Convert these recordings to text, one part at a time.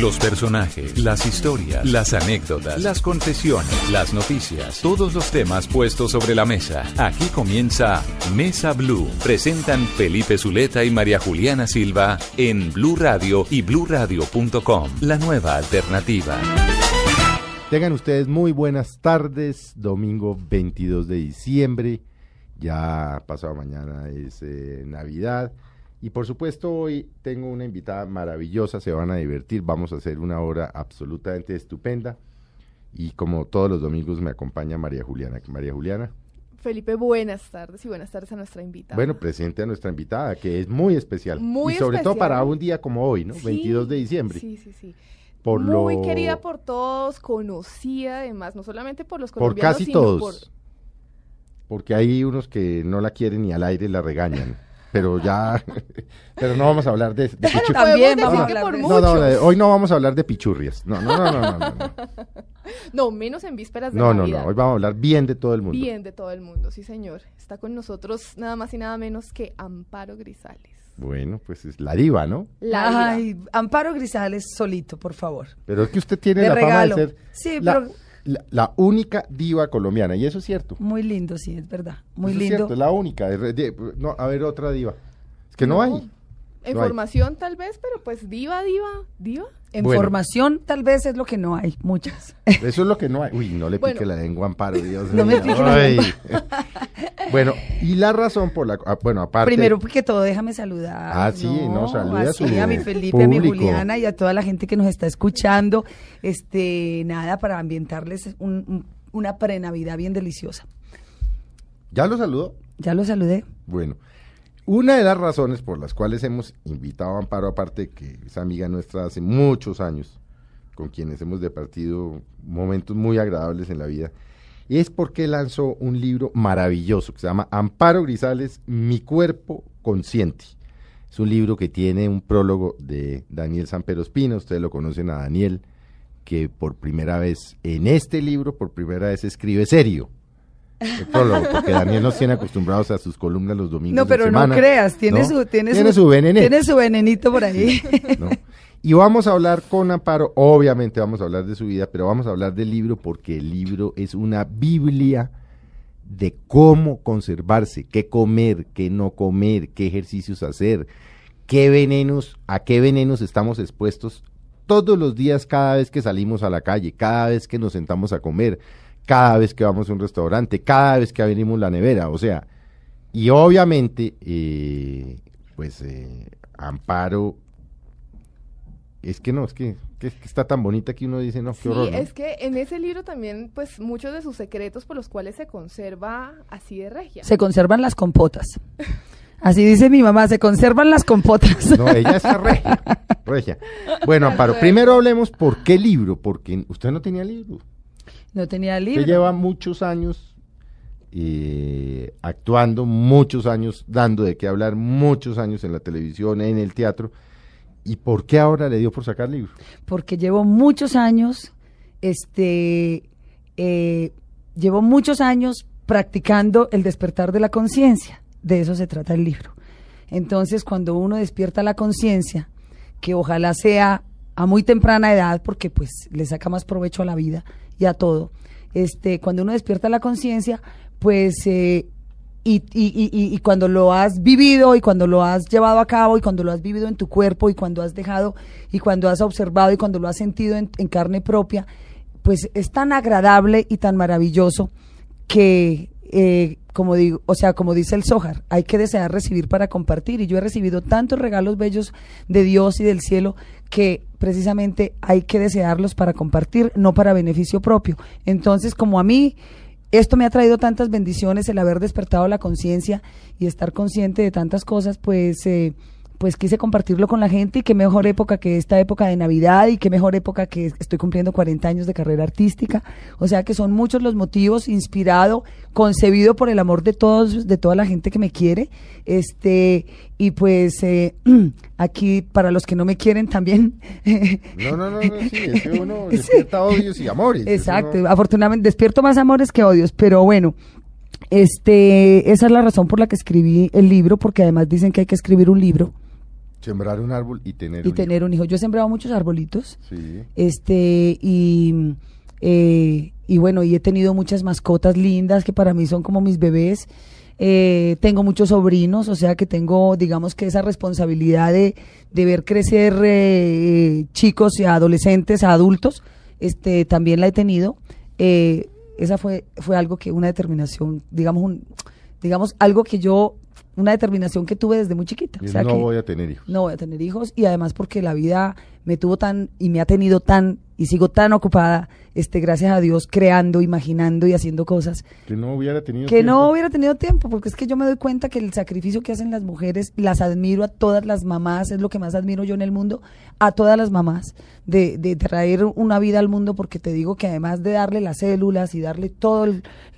Los personajes, las historias, las anécdotas, las confesiones, las noticias, todos los temas puestos sobre la mesa. Aquí comienza Mesa Blue. Presentan Felipe Zuleta y María Juliana Silva en Blue Radio y bluradio.com. La nueva alternativa. Tengan ustedes muy buenas tardes. Domingo 22 de diciembre. Ya pasado mañana es eh, Navidad. Y por supuesto hoy tengo una invitada maravillosa, se van a divertir, vamos a hacer una hora absolutamente estupenda. Y como todos los domingos me acompaña María Juliana. María Juliana. Felipe, buenas tardes y buenas tardes a nuestra invitada. Bueno, presente a nuestra invitada, que es muy especial. Muy y sobre todo para un día como hoy, ¿no? Sí, 22 de diciembre. Sí, sí, sí. Por muy lo- querida por todos, conocida además, no solamente por los Por colombianos, casi sino todos. por- Porque hay unos que no la quieren ni al aire la regañan. Pero ya, pero no vamos a hablar de, de También No, vamos no, a no, no, eh, hoy no vamos a hablar de pichurrias. No, no, no, no, no, no, no. No, menos en vísperas de No, no, Navidad. no, hoy vamos a hablar bien de todo el mundo. Bien de todo el mundo, sí señor. Está con nosotros nada más y nada menos que Amparo Grisales. Bueno, pues es la diva, ¿no? La diva. Ay, Amparo Grisales solito, por favor. Pero es que usted tiene De la regalo. fama de ser Sí, la, pero- la- la única diva colombiana, y eso es cierto. Muy lindo, sí, es verdad. Muy Eso es lindo. cierto, es la única. de- de- no, a ver, otra diva. Es que no, hay. En formación tal vez, pero pues diva, diva, diva. En Bueno. formación tal vez es lo que no hay, muchas. Eso es lo que no hay. Uy, no le pique Bueno. la lengua amparo, Dios No me pique la bueno, y la razón por la ah, bueno, aparte Primero que todo, déjame saludar. Ah, sí, no, salude a así, su a mi Felipe, a mi. Juliana y a toda la gente que nos está escuchando. Este, nada, para ambientarles un- un- una pre-Navidad bien deliciosa. ¿Ya lo saludó? Ya lo saludé. Bueno, una de las razones por las cuales hemos invitado a Amparo, aparte que es amiga nuestra hace muchos años, con quienes hemos departido momentos muy agradables en la vida, es porque lanzó un libro maravilloso que se llama Amparo Grisales, Mi Cuerpo Consciente. Es un libro que tiene un prólogo de Daniel Sampero Espina, ustedes lo conocen a Daniel, que por primera vez en este libro, por primera vez escribe serio. El prólogo, porque Daniel nos tiene acostumbrados a sus columnas los domingos. No, de pero no semana, creas, tiene ¿no? su, tiene, Tiene su venenito. Tiene su venenito por ahí. ¿no? Y vamos a hablar con Amparo, obviamente vamos a hablar de su vida, pero vamos a hablar del libro porque el libro es una Biblia de cómo conservarse, qué comer, qué no comer, qué ejercicios hacer, qué venenos, a qué venenos estamos expuestos todos los días cada vez que salimos a la calle, cada vez que nos sentamos a comer, cada vez que vamos a un restaurante, cada vez que abrimos la nevera, o sea, y obviamente, eh, pues eh, Amparo, es que no, es que, que- que está tan bonita que uno dice, no, qué Sí, horror. ¿no? es que en ese libro también, pues, muchos de sus secretos por los cuales se conserva así de regia. Se conservan las compotas. Así dice mi mamá, se conservan las compotas. No, ella está regia, regia. Bueno, Amparo, primero hablemos por qué libro, porque usted no tenía libro. No tenía Usted libro. lleva muchos años eh, actuando, muchos años dando de qué hablar, muchos años en la televisión, en el teatro. ¿Y por qué ahora le dio por sacar libro? porque llevo muchos años, este, eh, llevo muchos años practicando el despertar de la conciencia. De eso se trata el libro. Entonces, cuando uno despierta la conciencia, que ojalá sea a muy temprana edad, porque pues le saca más provecho a la vida y a todo, este, cuando uno despierta la conciencia, pues eh, y, y, y, y- cuando lo has vivido y cuando lo has llevado a cabo y cuando lo has vivido en tu cuerpo y cuando has dejado y cuando has observado y cuando lo has sentido en, en carne propia, pues es tan agradable y tan maravilloso que, eh, como digo, o sea, como dice el Zohar, hay que desear recibir para compartir. Y yo he recibido tantos regalos bellos de Dios y del cielo que precisamente hay que desearlos para compartir, no para beneficio propio. Entonces, como a mí esto me ha traído tantas bendiciones, el haber despertado la conciencia y estar consciente de tantas cosas, pues, eh, pues quise compartirlo con la gente y qué mejor época que esta época de Navidad y qué mejor época que estoy cumpliendo 40 años de carrera artística. O sea que son muchos los motivos, inspirado, concebido por el amor de todos, de toda la gente que me quiere. Este, y pues eh, aquí para los que no me quieren también. No, no, no, no sí, es que uno despierta odios y amores. Exacto, afortunadamente despierto más amores que odios, pero bueno, este, esa es la razón por la que escribí el libro, porque además dicen que hay que escribir un libro. Sembrar un árbol y tener y un tener hijo. un hijo. Yo he sembrado muchos arbolitos. Sí. Este, y, eh, y bueno, y he tenido muchas mascotas lindas que para mí son como mis bebés. Eh, tengo muchos sobrinos, o sea que tengo, digamos que esa responsabilidad de, de ver crecer eh, chicos y adolescentes a adultos, este, también la he tenido. Eh, esa fue, fue algo que, una determinación, digamos, un, digamos, algo que yo, una determinación que tuve desde muy chiquita. Y O sea no que voy a tener hijos. no voy a tener hijos y además porque la vida me tuvo tan y me ha tenido tan y sigo tan ocupada, este, gracias a Dios, creando, imaginando y haciendo cosas Que no hubiera tenido que no tiempo. hubiera tenido tiempo, porque es que yo me doy cuenta que el sacrificio que hacen las mujeres, las admiro a todas las mamás, es lo que más admiro yo en el mundo, a todas las mamás, de, de traer una vida al mundo, porque te digo que además de darle las células y darle toda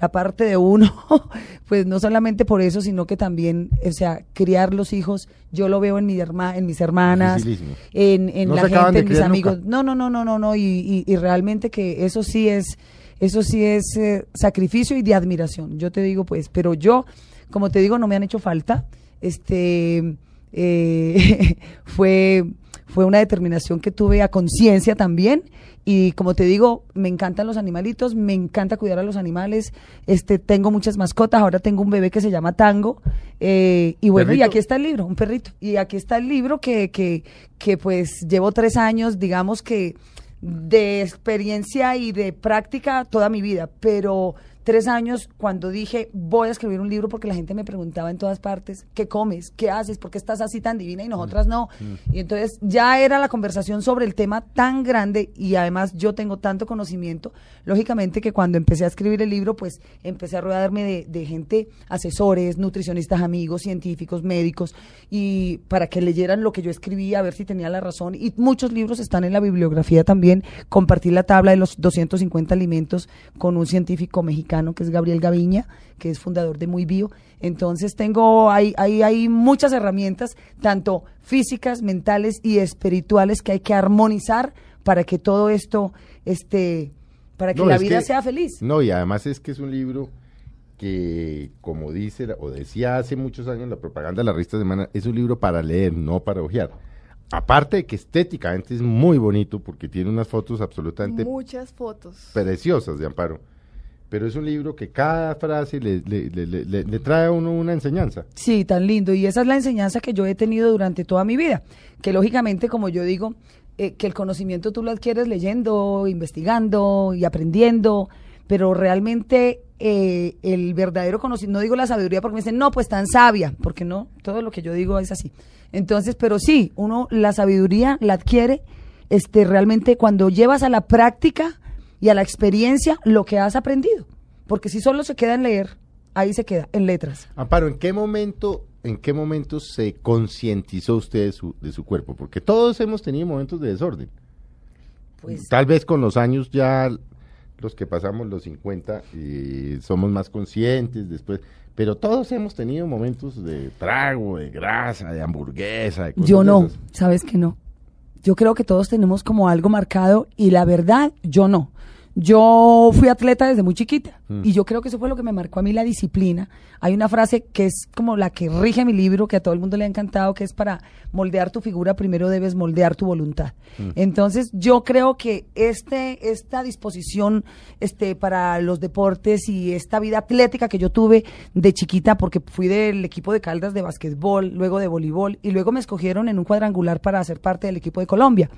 la parte de uno, pues no solamente por eso, sino que también, o sea, criar los hijos, yo lo veo en, mi herma, en mis hermanas, en, en No la gente, en mis amigos. nunca. No, no, no, no, no, no, y, y, y realmente que eso sí es, eso sí es eh, sacrificio y de admiración. Yo te digo, pues, pero yo, como te digo, no me han hecho falta. Este, eh, fue, fue una determinación que tuve a conciencia también. Y como te digo, me encantan los animalitos, me encanta cuidar a los animales. Este, tengo muchas mascotas. Ahora tengo un bebé que se llama Tango. eh, y bueno, y aquí está el libro, un perrito. Y aquí está el libro que, que, que pues llevo tres años, digamos que de experiencia y de práctica toda mi vida, pero tres años cuando dije voy a escribir un libro porque la gente me preguntaba en todas partes, ¿qué comes? ¿Qué haces? ¿Por qué estás así tan divina y nosotras no? Y entonces ya era la conversación sobre el tema tan grande y además yo tengo tanto conocimiento, lógicamente que cuando empecé a escribir el libro pues empecé a rodearme de, de gente, asesores, nutricionistas amigos, científicos, médicos y para que leyeran lo que yo escribía, a ver si tenía la razón y muchos libros están en la bibliografía también, compartí la tabla de los 250 alimentos con un científico mexicano que es Gabriel Gaviña, que es fundador de Muy Bio. Entonces tengo, hay, hay, hay muchas herramientas, tanto físicas, mentales y espirituales que hay que armonizar para que todo esto, este, para que No, la vida que- sea feliz. No, y además es que es un libro que, como dice o decía hace muchos años la propaganda de la revista Semana, es un libro para leer, no para hojear. Aparte de que estéticamente es muy bonito porque tiene unas fotos absolutamente Muchas fotos. preciosas de Amparo. Pero es un libro que cada frase le, le- le- le- trae a uno una enseñanza. Sí, tan lindo. Y esa es la enseñanza que yo he tenido durante toda mi vida. Que lógicamente, como yo digo, eh, que el conocimiento tú lo adquieres leyendo, investigando y aprendiendo, pero realmente eh, el verdadero conocimiento, no digo la sabiduría porque me dicen, no, pues tan sabia, porque no, todo lo que yo digo es así. Entonces, pero sí, uno la sabiduría la adquiere este, realmente cuando llevas a la práctica y a la experiencia lo que has aprendido. Porque si solo se queda en leer, ahí se queda, en letras. Amparo, ¿en qué momento, en qué momento se concientizó usted de su, de su cuerpo? Porque todos hemos tenido momentos de desorden. Pues Tal vez con los años ya los que pasamos los 50 y somos más conscientes después, pero todos hemos tenido momentos de trago, de grasa, de hamburguesa, de cosas Yo de no, esas. sabes que no. Yo creo que todos tenemos como algo marcado y la verdad, yo no. Yo fui atleta desde muy chiquita Mm. y yo creo que eso fue lo que me marcó a mí la disciplina. Hay una frase que es como la que rige mi libro, que a todo el mundo le ha encantado, que es para moldear tu figura primero debes moldear tu voluntad. Entonces yo creo que este, esta disposición este, para los deportes y esta vida atlética que yo tuve de chiquita, porque fui del equipo de Caldas de básquetbol, luego de voleibol y luego me escogieron en un cuadrangular para ser parte del equipo de Colombia.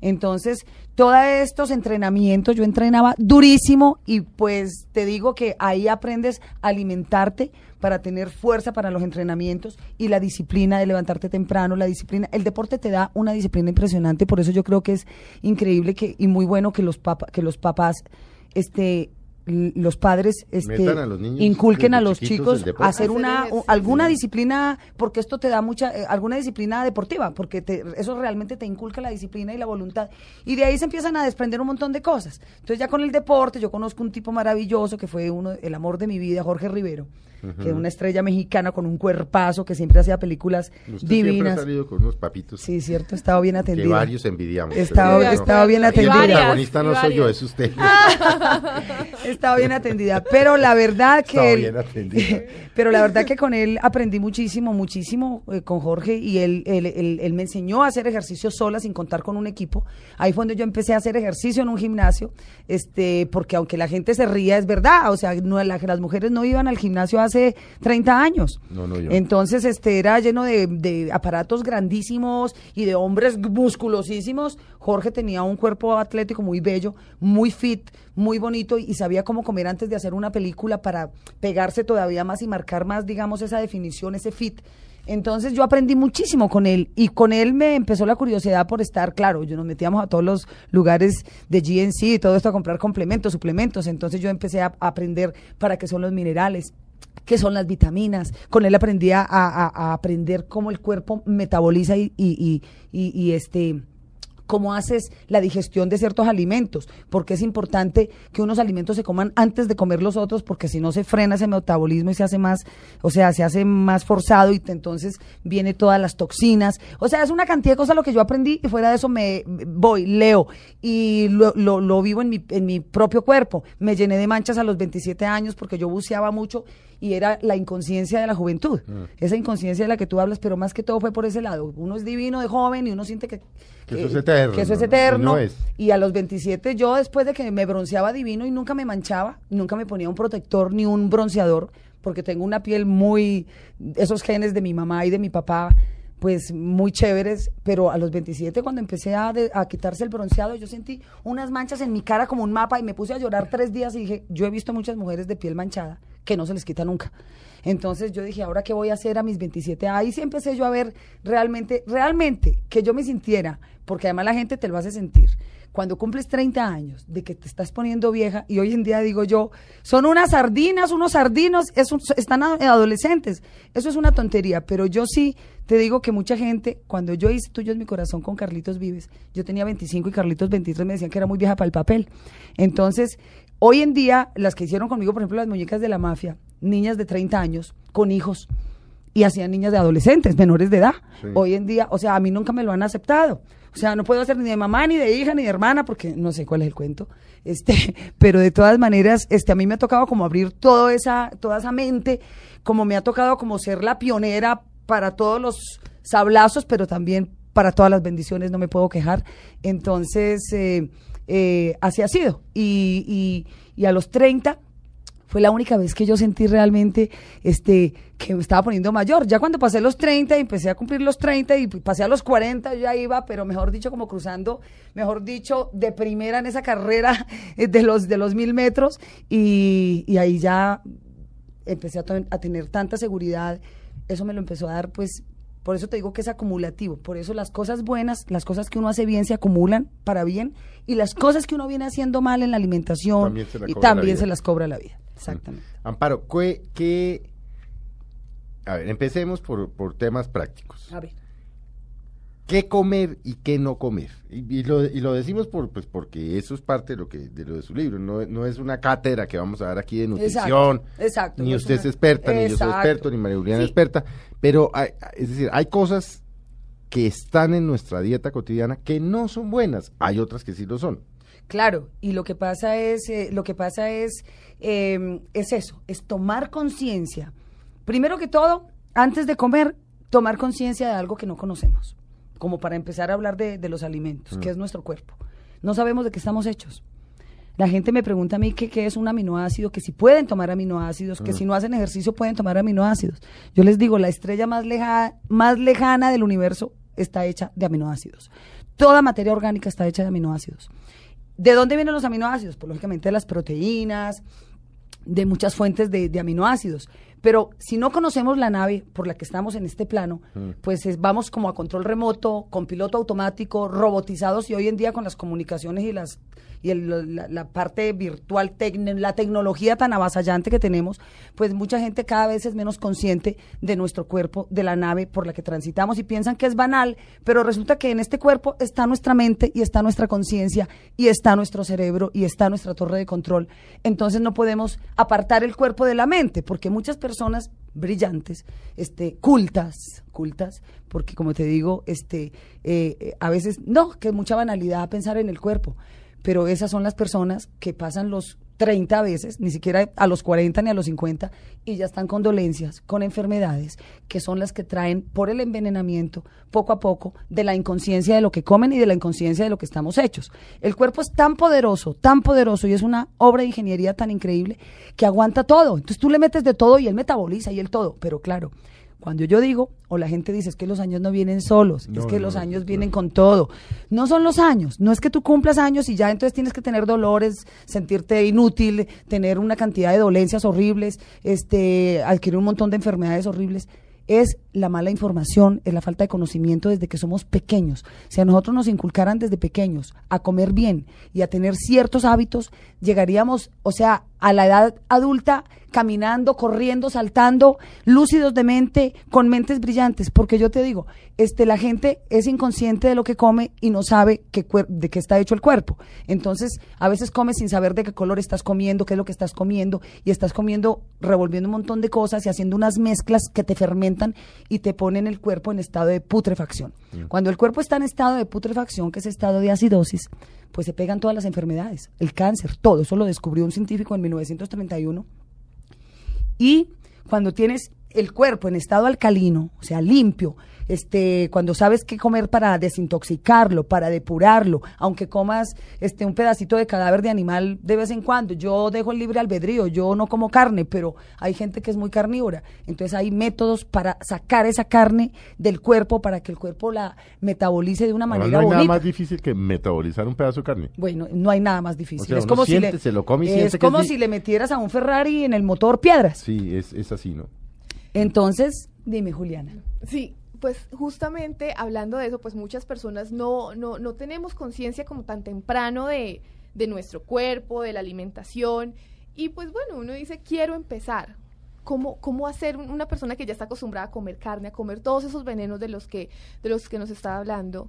Entonces, todos estos entrenamientos, yo entrenaba durísimo y pues te digo que ahí aprendes a alimentarte para tener fuerza para los entrenamientos y la disciplina de levantarte temprano, la disciplina, el deporte te da una disciplina impresionante, por eso yo creo que es increíble que y muy bueno que los papa- que los papás este los padres este, Metan a los niños inculquen a los chicos a hacer una alguna disciplina porque esto te da mucha eh, alguna disciplina deportiva porque te- eso realmente te inculca la disciplina y la voluntad. Y de ahí se empiezan a desprender un montón de cosas. Entonces ya con el deporte yo conozco un tipo maravilloso que fue uno el amor de mi vida Jorge Rivero que es una estrella mexicana con un cuerpazo que siempre hacía películas Usted siempre ha divinas salido con unos papitos sí cierto estaba bien que atendida varios envidiamos. Estaba- estaba bien Y el atendida. protagonista no soy yo, es usted. Estaba bien atendida, pero la verdad que Estaba él- bien atendida. pero la verdad que con él aprendí muchísimo, muchísimo eh, con Jorge y él, él, él- él me enseñó a hacer ejercicio sola sin contar con un equipo. Ahí fue donde yo empecé a hacer ejercicio en un gimnasio, este, porque aunque la gente se ría es verdad, o sea, no, la- las mujeres no iban al gimnasio hace 30 años. No, no, yo. Entonces, este era lleno de, de aparatos grandísimos y de hombres musculosísimos. Jorge tenía un cuerpo atlético muy bello, muy fit, muy bonito y sabía cómo comer antes de hacer una película para pegarse todavía más y marcar más, digamos, esa definición, ese fit. Entonces yo aprendí muchísimo con él y con él me empezó la curiosidad por estar, claro, yo nos metíamos a todos los lugares de GNC y todo esto a comprar complementos, suplementos, entonces yo empecé a, a aprender para qué son los minerales, qué son las vitaminas. Con él aprendí a, a- aprender cómo el cuerpo metaboliza y, y- y- y- este cómo haces la digestión de ciertos alimentos, porque es importante que unos alimentos se coman antes de comer los otros, porque si no se frena ese metabolismo y se hace más, o sea, se hace más forzado y entonces viene todas las toxinas. O sea, es una cantidad de cosas lo que yo aprendí y fuera de eso me voy, leo y lo, lo- lo vivo en mi, en mi propio cuerpo. Me llené de manchas a los 27 años porque yo buceaba mucho y era la inconsciencia de la juventud. Esa inconsciencia de la que tú hablas, pero más que todo fue por ese lado. Uno es divino de joven y uno siente que... Que eso es eterno, Que eso es ¿no? eterno. Y no es. Y a los 27 yo después de que me bronceaba divino y nunca me manchaba, nunca me ponía un protector ni un bronceador, porque tengo una piel muy, esos genes de mi mamá y de mi papá, pues muy chéveres, pero a los 27 cuando empecé a, de- a quitarse el bronceado, yo sentí unas manchas en mi cara como un mapa y me puse a llorar tres días y dije, yo he visto muchas mujeres de piel manchada que no se les quita nunca. Entonces yo dije, ¿ahora qué voy a hacer a mis 27? Ahí sí empecé yo a ver realmente, realmente que yo me sintiera, porque además la gente te lo hace sentir. Cuando cumples 30 años, de que te estás poniendo vieja, y hoy en día digo yo, son unas sardinas, unos sardinos, es están adolescentes. Eso es una tontería, pero yo sí te digo que mucha gente, cuando yo hice Tuyo es mi corazón con Carlitos Vives, yo tenía 25 y Carlitos 23 me decían que era muy vieja para el papel. Entonces, hoy en día, las que hicieron conmigo, por ejemplo, las muñecas de la mafia, niñas de 30 años, con hijos, y hacían niñas de adolescentes, menores de edad. Sí. Hoy en día, o sea, a mí nunca me lo han aceptado. O sea, no puedo hacer ni de mamá, ni de hija, ni de hermana, porque no sé cuál es el cuento. Este, pero de todas maneras, este, a mí me ha tocado como abrir toda esa, toda esa mente, como me ha tocado como ser la pionera para todos los sablazos, pero también para todas las bendiciones, no me puedo quejar. Entonces, eh, eh, así ha sido. Y, y, a los 30 fue la única vez que yo sentí realmente este que me estaba poniendo mayor. Ya cuando pasé los 30 y empecé a cumplir los 30 y pasé a los 40, yo ya iba, pero mejor dicho, como cruzando, mejor dicho, de primera en esa carrera de los, de los mil metros. Y, y ahí ya empecé a tener tanta seguridad. Eso me lo empezó a dar, pues, por eso te digo que es acumulativo. Por eso las cosas buenas, las cosas que uno hace bien se acumulan para bien y las cosas que uno viene haciendo mal en la alimentación También se la y la también se las cobra la vida. Exactamente. Amparo, ¿qué, qué- A ver, empecemos por, por temas prácticos. A ver. ¿Qué comer y qué no comer? Y, y lo, y lo decimos por, pues porque eso es parte de lo, que, de lo de su libro. No, no es una cátedra que vamos a dar aquí de nutrición. Exacto, exacto, Ni es usted una- es experta, ni yo soy experto, ni María Juliana es experta. Pero, hay- es decir, hay cosas que están en nuestra dieta cotidiana que no son buenas. Hay otras que sí lo son. Claro, y lo que pasa es, eh, lo que pasa es, eh, es eso, es tomar conciencia. Primero que todo, antes de comer, tomar conciencia de algo que no conocemos, como para empezar a hablar de, de los alimentos, que es nuestro cuerpo. No sabemos de qué estamos hechos. La gente me pregunta a mí qué es un aminoácido, que si pueden tomar aminoácidos, que si no hacen ejercicio pueden tomar aminoácidos. Yo les digo, la estrella más, leja- más lejana del universo está hecha de aminoácidos. Toda materia orgánica está hecha de aminoácidos. ¿De dónde vienen los aminoácidos? Pues lógicamente de las proteínas, de muchas fuentes de, de aminoácidos. Pero si no conocemos la nave por la que estamos en este plano, pues es- vamos como a control remoto, con piloto automático, robotizados y hoy en día con las comunicaciones y las y el- la, parte virtual, la tecnología tan avasallante que tenemos, pues mucha gente cada vez es menos consciente de nuestro cuerpo, de la nave por la que transitamos y piensan que es banal, pero resulta que en este cuerpo está nuestra mente y está nuestra conciencia y está nuestro cerebro y está nuestra torre de control. Entonces no podemos apartar el cuerpo de la mente, porque muchas personas brillantes, este, cultas, cultas, porque como te digo, este, eh, eh, a veces, no, que mucha banalidad pensar en el cuerpo, pero esas son las personas que pasan los 30 veces, ni siquiera a los 40 ni a los 50, y ya están con dolencias, con enfermedades, que son las que traen por el envenenamiento, poco a poco, de la inconsciencia de lo que comen y de la inconsciencia de lo que estamos hechos. El cuerpo es tan poderoso, tan poderoso, y es una obra de ingeniería tan increíble, que aguanta todo. Entonces tú le metes de todo y él metaboliza y él todo, pero claro. Cuando yo digo, o la gente dice, es que los años no vienen solos, es que no, los no, años vienen con todo. No son los años, no es que tú cumplas años y ya entonces tienes que tener dolores, sentirte inútil, tener una cantidad de dolencias horribles, este, adquirir un montón de enfermedades horribles. Es la mala información, es la falta de conocimiento desde que somos pequeños. Si a nosotros nos inculcaran desde pequeños a comer bien y a tener ciertos hábitos, llegaríamos, o sea, a la edad adulta caminando, corriendo, saltando, lúcidos de mente, con mentes brillantes, porque yo te digo, este la gente es inconsciente de lo que come y no sabe qué de qué está hecho el cuerpo. Entonces, a veces comes sin saber de qué color estás comiendo, qué es lo que estás comiendo y estás comiendo revolviendo un montón de cosas y haciendo unas mezclas que te fermentan y te ponen el cuerpo en estado de putrefacción. Cuando el cuerpo está en estado de putrefacción, que es estado de acidosis, pues se pegan todas las enfermedades, el cáncer, todo. Eso lo descubrió un científico en 1931 y cuando tienes el cuerpo en estado alcalino, o sea, limpio, este, cuando sabes qué comer para desintoxicarlo, para depurarlo, aunque comas este un pedacito de cadáver de animal de vez en cuando, yo dejo el libre albedrío, yo no como carne, pero hay gente que es muy carnívora, entonces hay métodos para sacar esa carne del cuerpo para que el cuerpo la metabolice de una Ahora manera no hay nada más difícil que metabolizar un pedazo de carne. Bueno, no hay nada más difícil. O sea, es como si le, se lo come y es siente que como es di- si le metieras a un Ferrari en el motor piedras. Sí, es, es así, ¿no? Entonces, dime, Juliana. Sí, pues justamente hablando de eso, pues muchas personas no, no, no tenemos conciencia como tan temprano de, de nuestro cuerpo, de la alimentación. Y pues bueno, uno dice, quiero empezar. ¿Cómo, ¿Cómo hacer un- una persona que ya está acostumbrada a comer carne, a comer todos esos venenos de los que, de los que nos está hablando?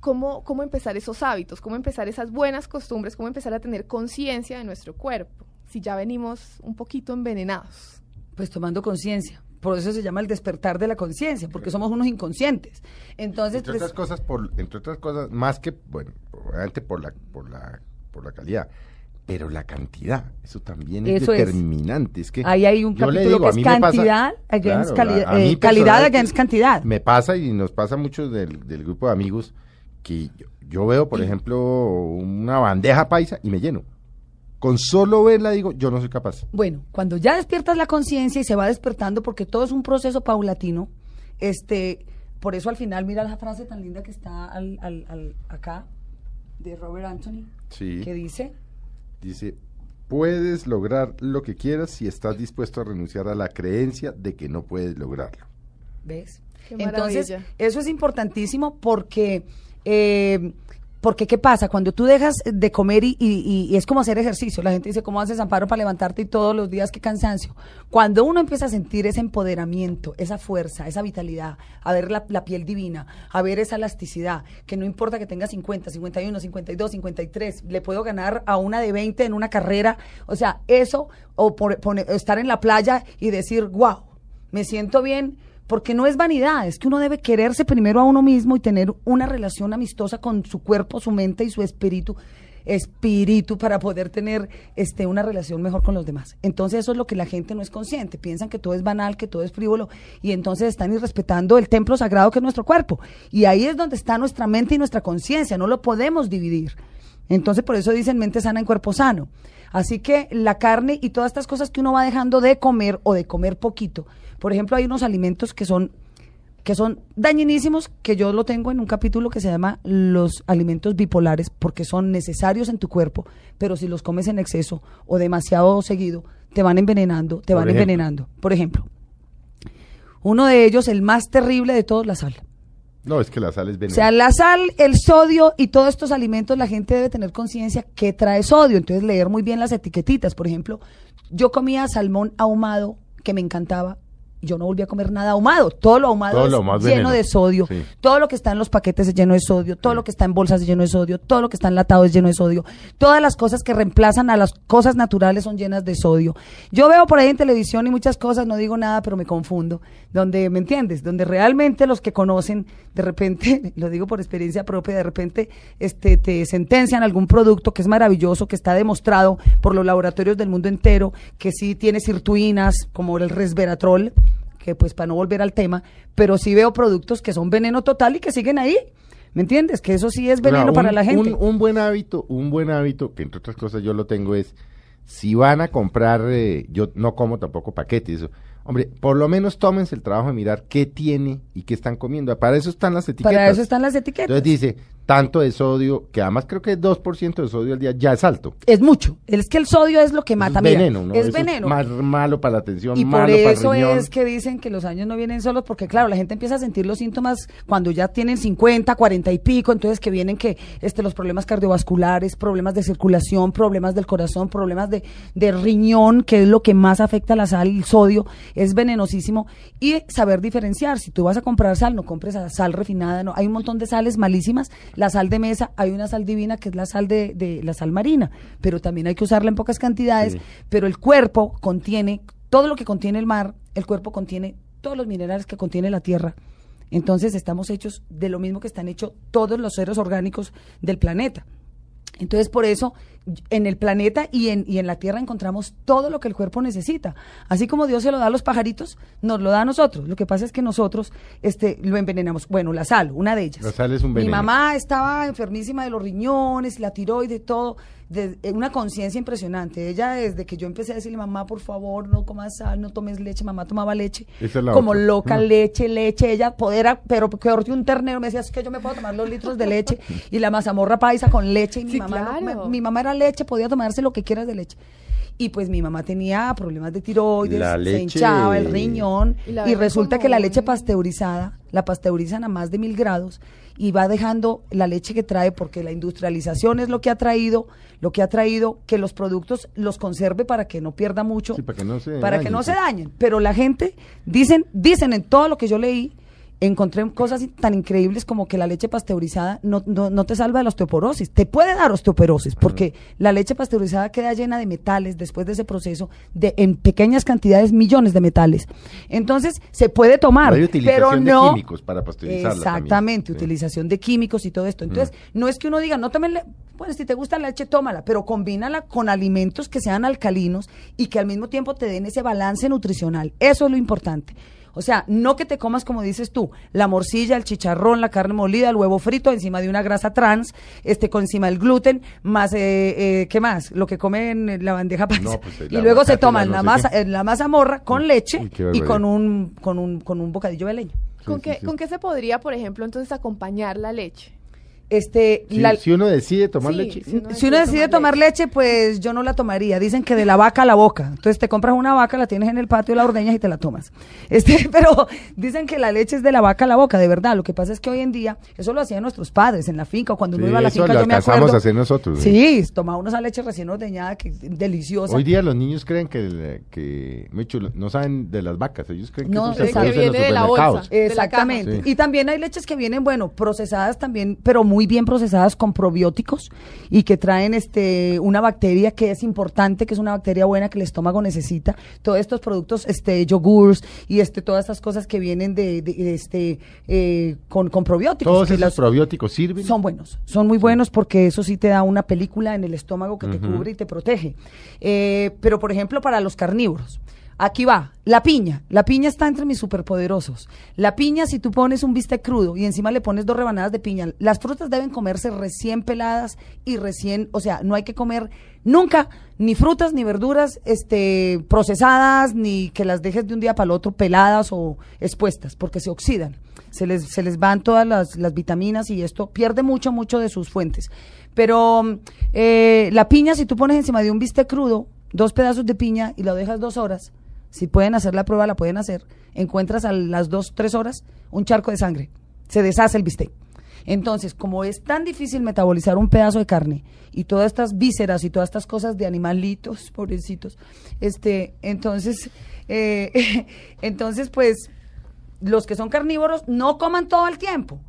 ¿Cómo, ¿Cómo empezar esos hábitos? ¿Cómo empezar esas buenas costumbres? ¿Cómo empezar a tener conciencia de nuestro cuerpo? Si ya venimos un poquito envenenados. Pues tomando conciencia. Por eso se llama el despertar de la conciencia, porque somos unos inconscientes. Entonces, entre pues, otras cosas, por, entre otras cosas, más que, bueno, obviamente por la, por la, por la calidad, pero la cantidad, eso también es Eso determinante. Es que ahí hay un capítulo digo, que a es me pasa- cantidad against Claro, cali- a- a eh, calidad against cantidad. Me pasa y nos pasa mucho del, del grupo de amigos que yo, yo veo, por ejemplo, una bandeja paisa y me lleno. Con solo verla digo, yo no soy capaz. Bueno, cuando ya despiertas la conciencia y se va despertando, porque todo es un proceso paulatino, este, por eso al final, mira la frase tan linda que está al, al- al- acá de Robert Anthony, Sí. que dice, Dice, puedes lograr lo que quieras si estás dispuesto a renunciar a la creencia de que no puedes lograrlo. ¿ves? Qué Entonces, maravilla. eso es importantísimo porque, eh, porque ¿qué pasa? Cuando tú dejas de comer y, y- y es como hacer ejercicio, la gente dice, ¿cómo haces amparo para levantarte y todos los días qué cansancio? Cuando uno empieza a sentir ese empoderamiento, esa fuerza, esa vitalidad, a ver la, piel divina, a ver esa elasticidad, que no importa que tenga 50, 51, 52, 53, le puedo ganar a una de 20 en una carrera, o sea, eso, o por- pone- estar en la playa y decir, wow, me siento bien, porque no es vanidad, es que uno debe quererse primero a uno mismo y tener una relación amistosa con su cuerpo, su mente y su espíritu, espíritu para poder tener este una relación mejor con los demás. Entonces eso es lo que la gente no es consciente, piensan que todo es banal, que todo es frívolo y entonces están irrespetando el templo sagrado que es nuestro cuerpo. Y ahí es donde está nuestra mente y nuestra conciencia, no lo podemos dividir. Entonces, por eso dicen mente sana en cuerpo sano. Así que la carne y todas estas cosas que uno va dejando de comer o de comer poquito. Por ejemplo, hay unos alimentos que son que son dañinísimos, que yo lo tengo en un capítulo que se llama los alimentos bipolares, porque son necesarios en tu cuerpo, pero si los comes en exceso o demasiado seguido, te van envenenando, te Por van ejemplo. envenenando. Por ejemplo, uno de ellos, el más terrible de todos, la sal. No, es que la sal es O veneno. sea, la sal, el sodio y todos estos alimentos, la gente debe tener conciencia que trae sodio. Entonces, leer muy bien las etiquetitas. Por ejemplo, yo comía salmón ahumado, que me encantaba. Yo no volví a comer nada ahumado. Todo lo ahumado Todo es lo lleno veneno. de sodio. Sí. Todo lo que está en los paquetes es lleno de sodio. Todo lo que está en bolsas es lleno de sodio. Todo lo que está enlatado es lleno de sodio. Todas las cosas que reemplazan a las cosas naturales son llenas de sodio. Yo veo por ahí en televisión y muchas cosas, no digo nada, pero me confundo. Donde, ¿me entiendes? Donde realmente los que conocen, de repente, lo digo por experiencia propia, de repente este, te sentencian algún producto que es maravilloso, que está demostrado por los laboratorios del mundo entero, que sí tiene sirtuinas, como el resveratrol, pues para no volver al tema, pero sí veo productos que son veneno total y que siguen ahí. ¿Me entiendes? Que eso sí es veneno para la gente. Un, un buen hábito, un buen hábito, que entre otras cosas yo lo tengo es, si van a comprar, eh, yo no como tampoco paquetes, eso. Hombre, por lo menos tómense el trabajo de mirar qué tiene y qué están comiendo. Para eso están las etiquetas. para eso están las etiquetas. Entonces dice, tanto de sodio, que además creo que 2% de sodio al día ya es alto. es mucho. Es que el sodio es lo que Eso mata. es veneno, ¿no? Es Eso veneno. más malo para la atención, Y por malo para eso el riñón. es que dicen que los años no vienen solos, porque claro, la gente empieza a sentir los síntomas cuando ya tienen 50, 40 y pico, entonces que vienen que este, los problemas cardiovasculares, problemas de circulación, problemas del corazón, problemas de, de riñón, que es lo que más afecta a la sal, el sodio, es venenosísimo, y saber diferenciar. Si tú vas a comprar sal, no compres sal refinada, no. Hay un montón de sales malísimas, la sal de mesa, hay una sal divina que es la sal de, de la sal marina, pero también hay que usarla en pocas cantidades, Sí. pero el cuerpo contiene todo lo que contiene el mar, el cuerpo contiene todos los minerales que contiene la tierra. Entonces estamos hechos de lo mismo que están hechos todos los seres orgánicos del planeta. Entonces, por eso, en el planeta y en, y en la Tierra encontramos todo lo que el cuerpo necesita. Así como Dios se lo da a los pajaritos, nos lo da a nosotros. Lo que pasa es que nosotros este, lo envenenamos. Bueno, la sal, una de ellas. La sal es un Mi veneno. mamá estaba enfermísima de los riñones, la tiroides, todo. De, una conciencia impresionante. Ella, desde que yo empecé a decirle, mamá, por favor, no comas sal, no tomes leche, mamá tomaba leche. Como otra. loca, Mm. leche, leche. Ella podera, pero peor que un ternero. Me decía, es que yo me puedo tomar los litros de leche y la mazamorra paisa con leche. Y mi, Sí, mamá, no- claro. me- mi mamá era leche, podía tomarse lo que quieras de leche. Y pues mi mamá tenía problemas de tiroides, La se hinchaba el riñón Y resulta que la leche pasteurizada, la pasteurizan a más de mil grados y va dejando la leche que trae porque la industrialización es lo que ha traído, lo que ha traído que los productos los conserve para que no pierda mucho, Sí, para que no se para que dañen, no se sí. dañen. Pero la gente dicen, dicen en todo lo que yo leí, encontré cosas tan increíbles como que la leche pasteurizada no, no, no te salva de la osteoporosis. Te puede dar osteoporosis porque la leche pasteurizada queda llena de metales después de ese proceso, de en pequeñas cantidades, millones de metales. Entonces, se puede tomar, Hay utilización pero de no... químicos para pasteurizarla también. Exactamente, Sí. utilización de químicos y todo esto. Entonces, no es que uno diga, no tomen, le- bueno, si te gusta la leche, tómala, pero combínala con alimentos que sean alcalinos y que al mismo tiempo te den ese balance nutricional. Eso es lo importante. O sea, no que te comas, como dices tú, la morcilla, el chicharrón, la carne molida, el huevo frito encima de una grasa trans, este con encima el gluten, más, eh, eh, ¿qué más? Lo que comen en la bandeja paisa. No, pues, y luego se toman la no masa, qué. eh, la masa morra con leche Uy, qué y con un, con, un, con un bocadillo de leña. ¿Con, Sí, qué, sí. ¿Con qué se podría, por ejemplo, entonces acompañar la leche? Este, Si, la- si uno decide tomar Sí, leche, sí. uno si uno decide tomar leche, pues yo no la tomaría. Dicen que de la vaca a la boca. Entonces te compras una vaca, la tienes en el patio, la ordeñas y te la tomas. Este, pero dicen que la leche es de la vaca a la boca, de verdad. Lo que pasa es que hoy en día, eso lo hacían nuestros padres en la finca, o cuando uno Sí, iba a la eso finca, lo yo me alcanzamos acuerdo. a hacer nosotros, Sí, tomaba uno esa leche recién ordeñada, que deliciosa. hoy día los niños creen que, que mucho, no saben de las vacas, ellos creen que No, eso se Que viene de la bolsa. supermercados. de la Exactamente. caja. Sí. Y también hay leches que vienen, bueno, procesadas también, pero muy bien procesadas con probióticos y que traen este una bacteria que es importante, que es una bacteria buena que el estómago necesita. Todos estos productos, este yogurts y este todas estas cosas que vienen de, de- este eh, con, con probióticos. Todos esos las- probióticos sirven. son buenos, son muy buenos porque eso sí te da una película en el estómago que te cubre y te protege. Eh, pero, por ejemplo, para los carnívoros, aquí va, la piña. La piña está entre mis superpoderosos. La piña, si tú pones un bistec crudo y encima le pones dos rebanadas de piña, las frutas deben comerse recién peladas y recién, o sea, no hay que comer nunca ni frutas ni verduras este, procesadas, ni que las dejes de un día para el otro peladas o expuestas, porque se oxidan. se les, se les van todas las, las vitaminas y esto pierde mucho, mucho de sus fuentes. Pero eh, la piña, si tú pones encima de un bistec crudo, dos pedazos de piña y lo dejas dos horas, si pueden hacer la prueba, la pueden hacer, encuentras a las dos, tres horas un charco de sangre, se deshace el bistec. Entonces, como es tan difícil metabolizar un pedazo de carne y todas estas vísceras y todas estas cosas de animalitos, pobrecitos, este, entonces, eh, entonces, pues, los que son carnívoros no coman todo el tiempo.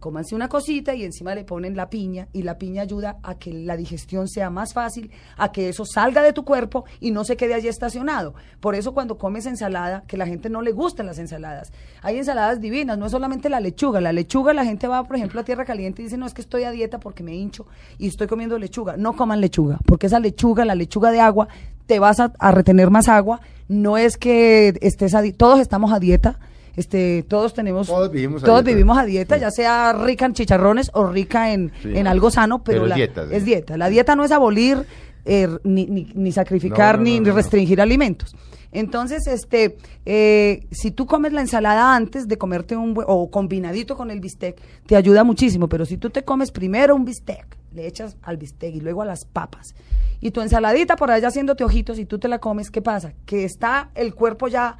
Cómanse una cosita y encima le ponen la piña y la piña ayuda a que la digestión sea más fácil, a que eso salga de tu cuerpo y no se quede allí estacionado. Por eso cuando comes ensalada, que la gente no le gustan las ensaladas. Hay ensaladas divinas, no es solamente la lechuga. La lechuga la gente va, por ejemplo, a tierra caliente y dice, no, es que estoy a dieta porque me hincho y estoy comiendo lechuga. No coman lechuga, porque esa lechuga, la lechuga de agua, te vas a, a retener más agua. No es que estés a todos estamos a dieta. Este, todos tenemos, Todos vivimos a todos dieta. vivimos a dieta, Sí. ya sea rica en chicharrones o rica en, Sí. en algo sano, pero, Pero es la- dieta, sí. es dieta. La dieta no es abolir eh, ni, ni- ni sacrificar No, no, ni, no, restringir alimentos. Entonces, este, eh, si tú comes la ensalada antes de comerte un o combinadito con el bistec, te ayuda muchísimo. Pero si tú te comes primero un bistec, le echas al bistec y luego a las papas, y tu ensaladita por allá haciéndote ojitos y tú te la comes, ¿qué pasa? Que está el cuerpo ya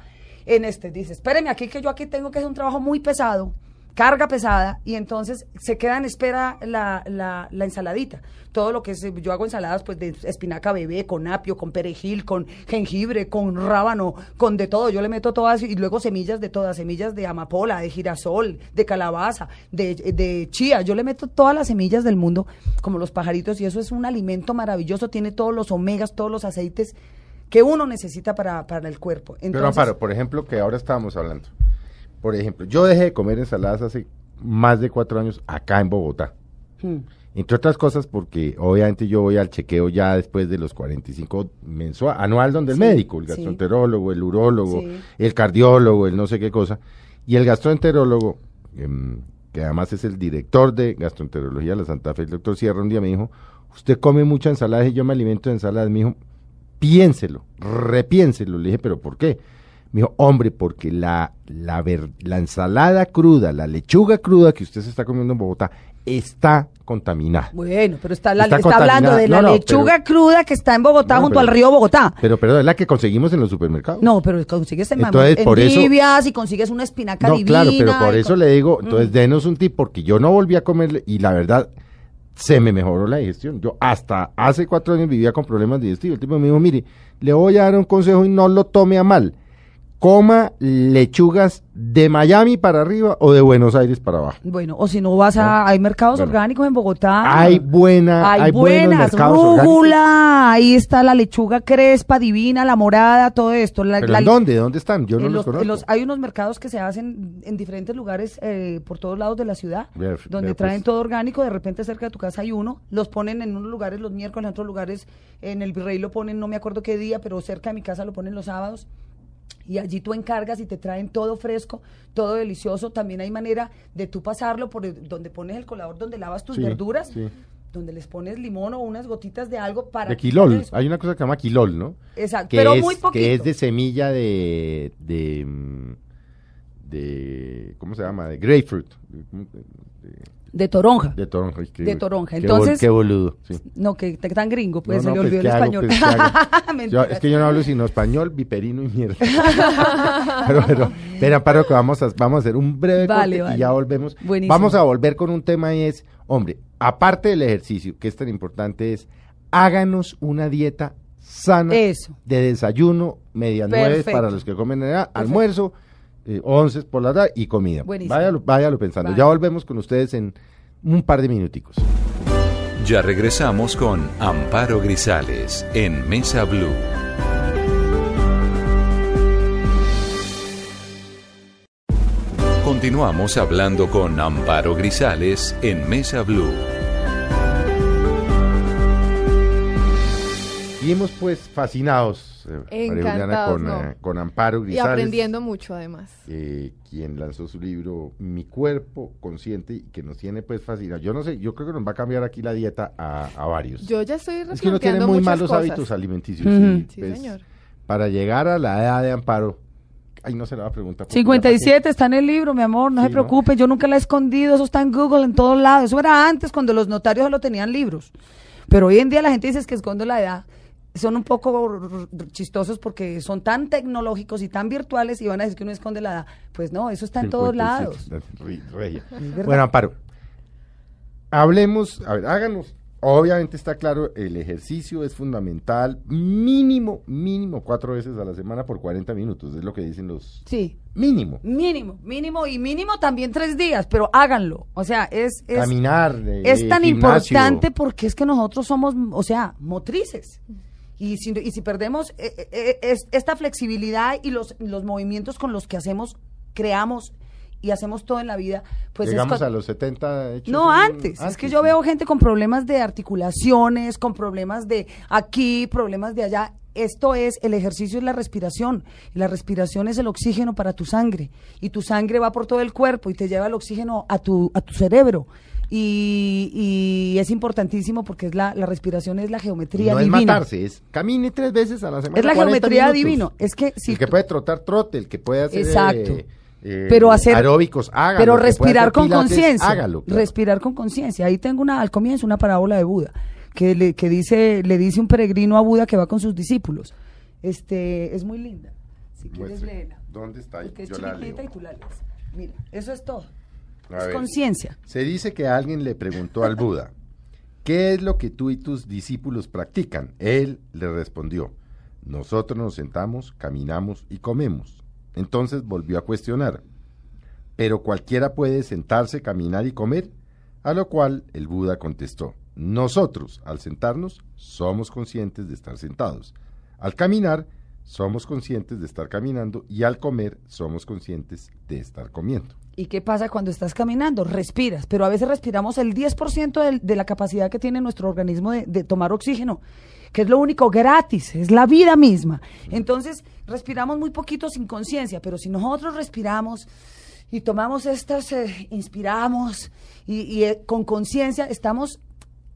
en este. Dice, espéreme aquí que yo aquí tengo que hacer un trabajo muy pesado, carga pesada, y entonces se queda en espera la, la, la ensaladita. Todo lo que es, yo hago ensaladas pues de espinaca bebé, con apio, con perejil, con jengibre, con rábano, con de todo. Yo le meto todas y luego semillas de todas, semillas de amapola, de girasol, de calabaza, de, de chía. Yo le meto todas las semillas del mundo, como los pajaritos, y eso es un alimento maravilloso, tiene todos los omegas, todos los aceites que uno necesita para, para el cuerpo. Pero Amparo, por ejemplo, que ahora estábamos hablando. Por ejemplo, yo dejé de comer ensaladas hace más de cuatro años acá en Bogotá. hmm, Entre otras cosas porque obviamente yo voy al chequeo ya después de los 45 mensual, anual donde Sí, el médico, el sí. gastroenterólogo, el urólogo, Sí. el cardiólogo, el no sé qué cosa. Y el gastroenterólogo, em, que además es el director de gastroenterología de la Santa Fe, el doctor Sierra, un día me dijo, usted come mucha ensalada y yo me alimento de ensaladas. Me dijo, piénselo, repiénselo. Le dije, pero ¿por qué? Me dijo, hombre, porque la, la, ver- la ensalada cruda, la lechuga cruda que usted se está comiendo en Bogotá, está contaminada. Bueno, pero está, la, Está está hablando de la no, lechuga pero- cruda que está en Bogotá No, junto pero- al río Bogotá. Pero, perdón, es la que conseguimos en los supermercados. No, pero consigues en, Entonces, en por eso- Nibias y consigues una espinaca No, divina. claro, pero por eso con- le digo, entonces denos un tip, porque yo no volví a comer y la verdad se me mejoró la digestión. Yo hasta hace cuatro años vivía con problemas digestivos. El tipo me dijo, mire, le voy a dar un consejo y no lo tome a mal. Coma lechugas de Miami para arriba o de Buenos Aires para abajo. Bueno, o si no vas a... Hay mercados Bueno. orgánicos en Bogotá. Hay buena, Hay, buenas, rúgula, ahí está la lechuga crespa, divina, la morada, todo esto. La, ¿Pero la- en dónde? ¿Dónde están? Yo no los, los- conozco. los- hay unos mercados que se hacen en diferentes lugares eh, por todos lados de la ciudad, donde vea, traen pues. todo orgánico, de repente cerca de tu casa hay uno, los ponen en unos lugares los miércoles, en otros lugares en el Virrey lo ponen, no me acuerdo qué día, pero cerca de mi casa lo ponen los sábados. Y allí tú encargas y te traen todo fresco, todo delicioso. También hay manera de tú pasarlo por donde pones el colador, donde lavas tus Sí, verduras, sí. donde les pones limón o unas gotitas de algo para... De quilol. Hay una cosa que se llama quilol, ¿no? Exacto, que pero es, muy poquito. Que es de semilla de, de, mm, de, ¿cómo se llama? De grapefruit. De, De toronja. de toronja. Qué De toronja. Entonces- Qué boludo. sí. No, que tan gringo, pues No, se no, le pues, olvidó ¿qué el español. Pues, es que yo no hablo sino español, viperino y mierda. pero, pero, Amparo, que vamos a, vamos a hacer un breve Vale, corte vale. y ya volvemos. Buenísimo. Vamos a volver con un tema y es, hombre, aparte del ejercicio, que es tan importante, es háganos una dieta sana Eso. de desayuno, media nueve para los que comen en edad, almuerzo, eh, once por la tarde y comida. Buenísimo. Váyalo, váyalo pensando. Vale. Ya volvemos con ustedes en un par de minuticos. Ya regresamos con Amparo Grisales en Mesa Blue. Continuamos hablando con Amparo Grisales en Mesa Blue. Seguimos pues fascinados, María Juliana, Encantados, con, no. eh, con Amparo Y Grisales. aprendiendo mucho además. eh, quien lanzó su libro Mi cuerpo consciente y que nos tiene pues fascinados. Yo no sé, yo creo que nos va a cambiar aquí la dieta a, a varios. Yo ya estoy es que uno tiene muy malos cosas. hábitos alimenticios. Y, Sí, pues, señor. Para llegar a la edad de Amparo, Ay, no se la va a preguntar. porque 57 está en el libro, mi amor, no Sí, se ¿no? preocupe, yo nunca la he escondido, eso está en Google, en todos lados. Eso era antes cuando los notarios solo tenían libros. Pero hoy en día la gente dice es que escondo la edad. Son un poco chistosos porque son tan tecnológicos y tan virtuales y van a decir que uno esconde la edad. Pues no, eso está en todos 57, lados. Bueno, Amparo, hablemos, a ver, háganos. Obviamente está claro, el ejercicio es fundamental, mínimo, mínimo cuatro veces a la semana por 40 minutos, es lo que dicen los... Sí, Mínimo. mínimo, mínimo y mínimo también tres días, pero háganlo. O sea, es... es Caminar. eh, es tan gimnasio. importante porque es que nosotros somos, o sea, motrices. Y si, y si perdemos eh, eh, eh, es- esta flexibilidad y los, los movimientos con los que hacemos, creamos y hacemos todo en la vida, pues es Llegamos cua- a los 70 hechos no, un- antes. Es que yo veo gente con problemas de articulaciones, con problemas de aquí, problemas de allá. Esto es, el ejercicio es la respiración. La respiración es el oxígeno para tu sangre. Y tu sangre va por todo el cuerpo y te lleva el oxígeno a tu, a tu cerebro. Y, y es importantísimo porque es la, la respiración es la geometría no es divina. matarse, es camine tres veces a la semana. Es la 40 geometría minutos. divino. Es que si el que puede trotar, trote. El que puede hacer Exacto. eh, eh, pero hacer aeróbicos, hágalo. pero respirar con conciencia Hágalo. claro. respirar con conciencia ahí tengo una al comienzo una parábola de Buda que le que dice le dice un peregrino a Buda que va con sus discípulos este es muy linda si quieres léela ¿Dónde está? porque es la y tú la lees mira eso es todo es conciencia Se dice que alguien le preguntó al Buda, ¿qué es lo que tú y tus discípulos practican? Él le respondió, nosotros nos sentamos, caminamos y comemos. Entonces volvió a cuestionar, ¿pero cualquiera puede sentarse, caminar y comer? A lo cual el Buda contestó, nosotros al sentarnos somos conscientes de estar sentados. Al caminar somos conscientes de estar caminando y al comer somos conscientes de estar comiendo. ¿Y qué pasa cuando estás caminando? Respiras, pero a veces respiramos el 10% del- de la capacidad que tiene nuestro organismo de, de tomar oxígeno, que es lo único gratis, es la vida misma. Entonces, respiramos muy poquito sin conciencia, pero si nosotros respiramos y tomamos estas, eh, inspiramos y, y, eh, con conciencia, estamos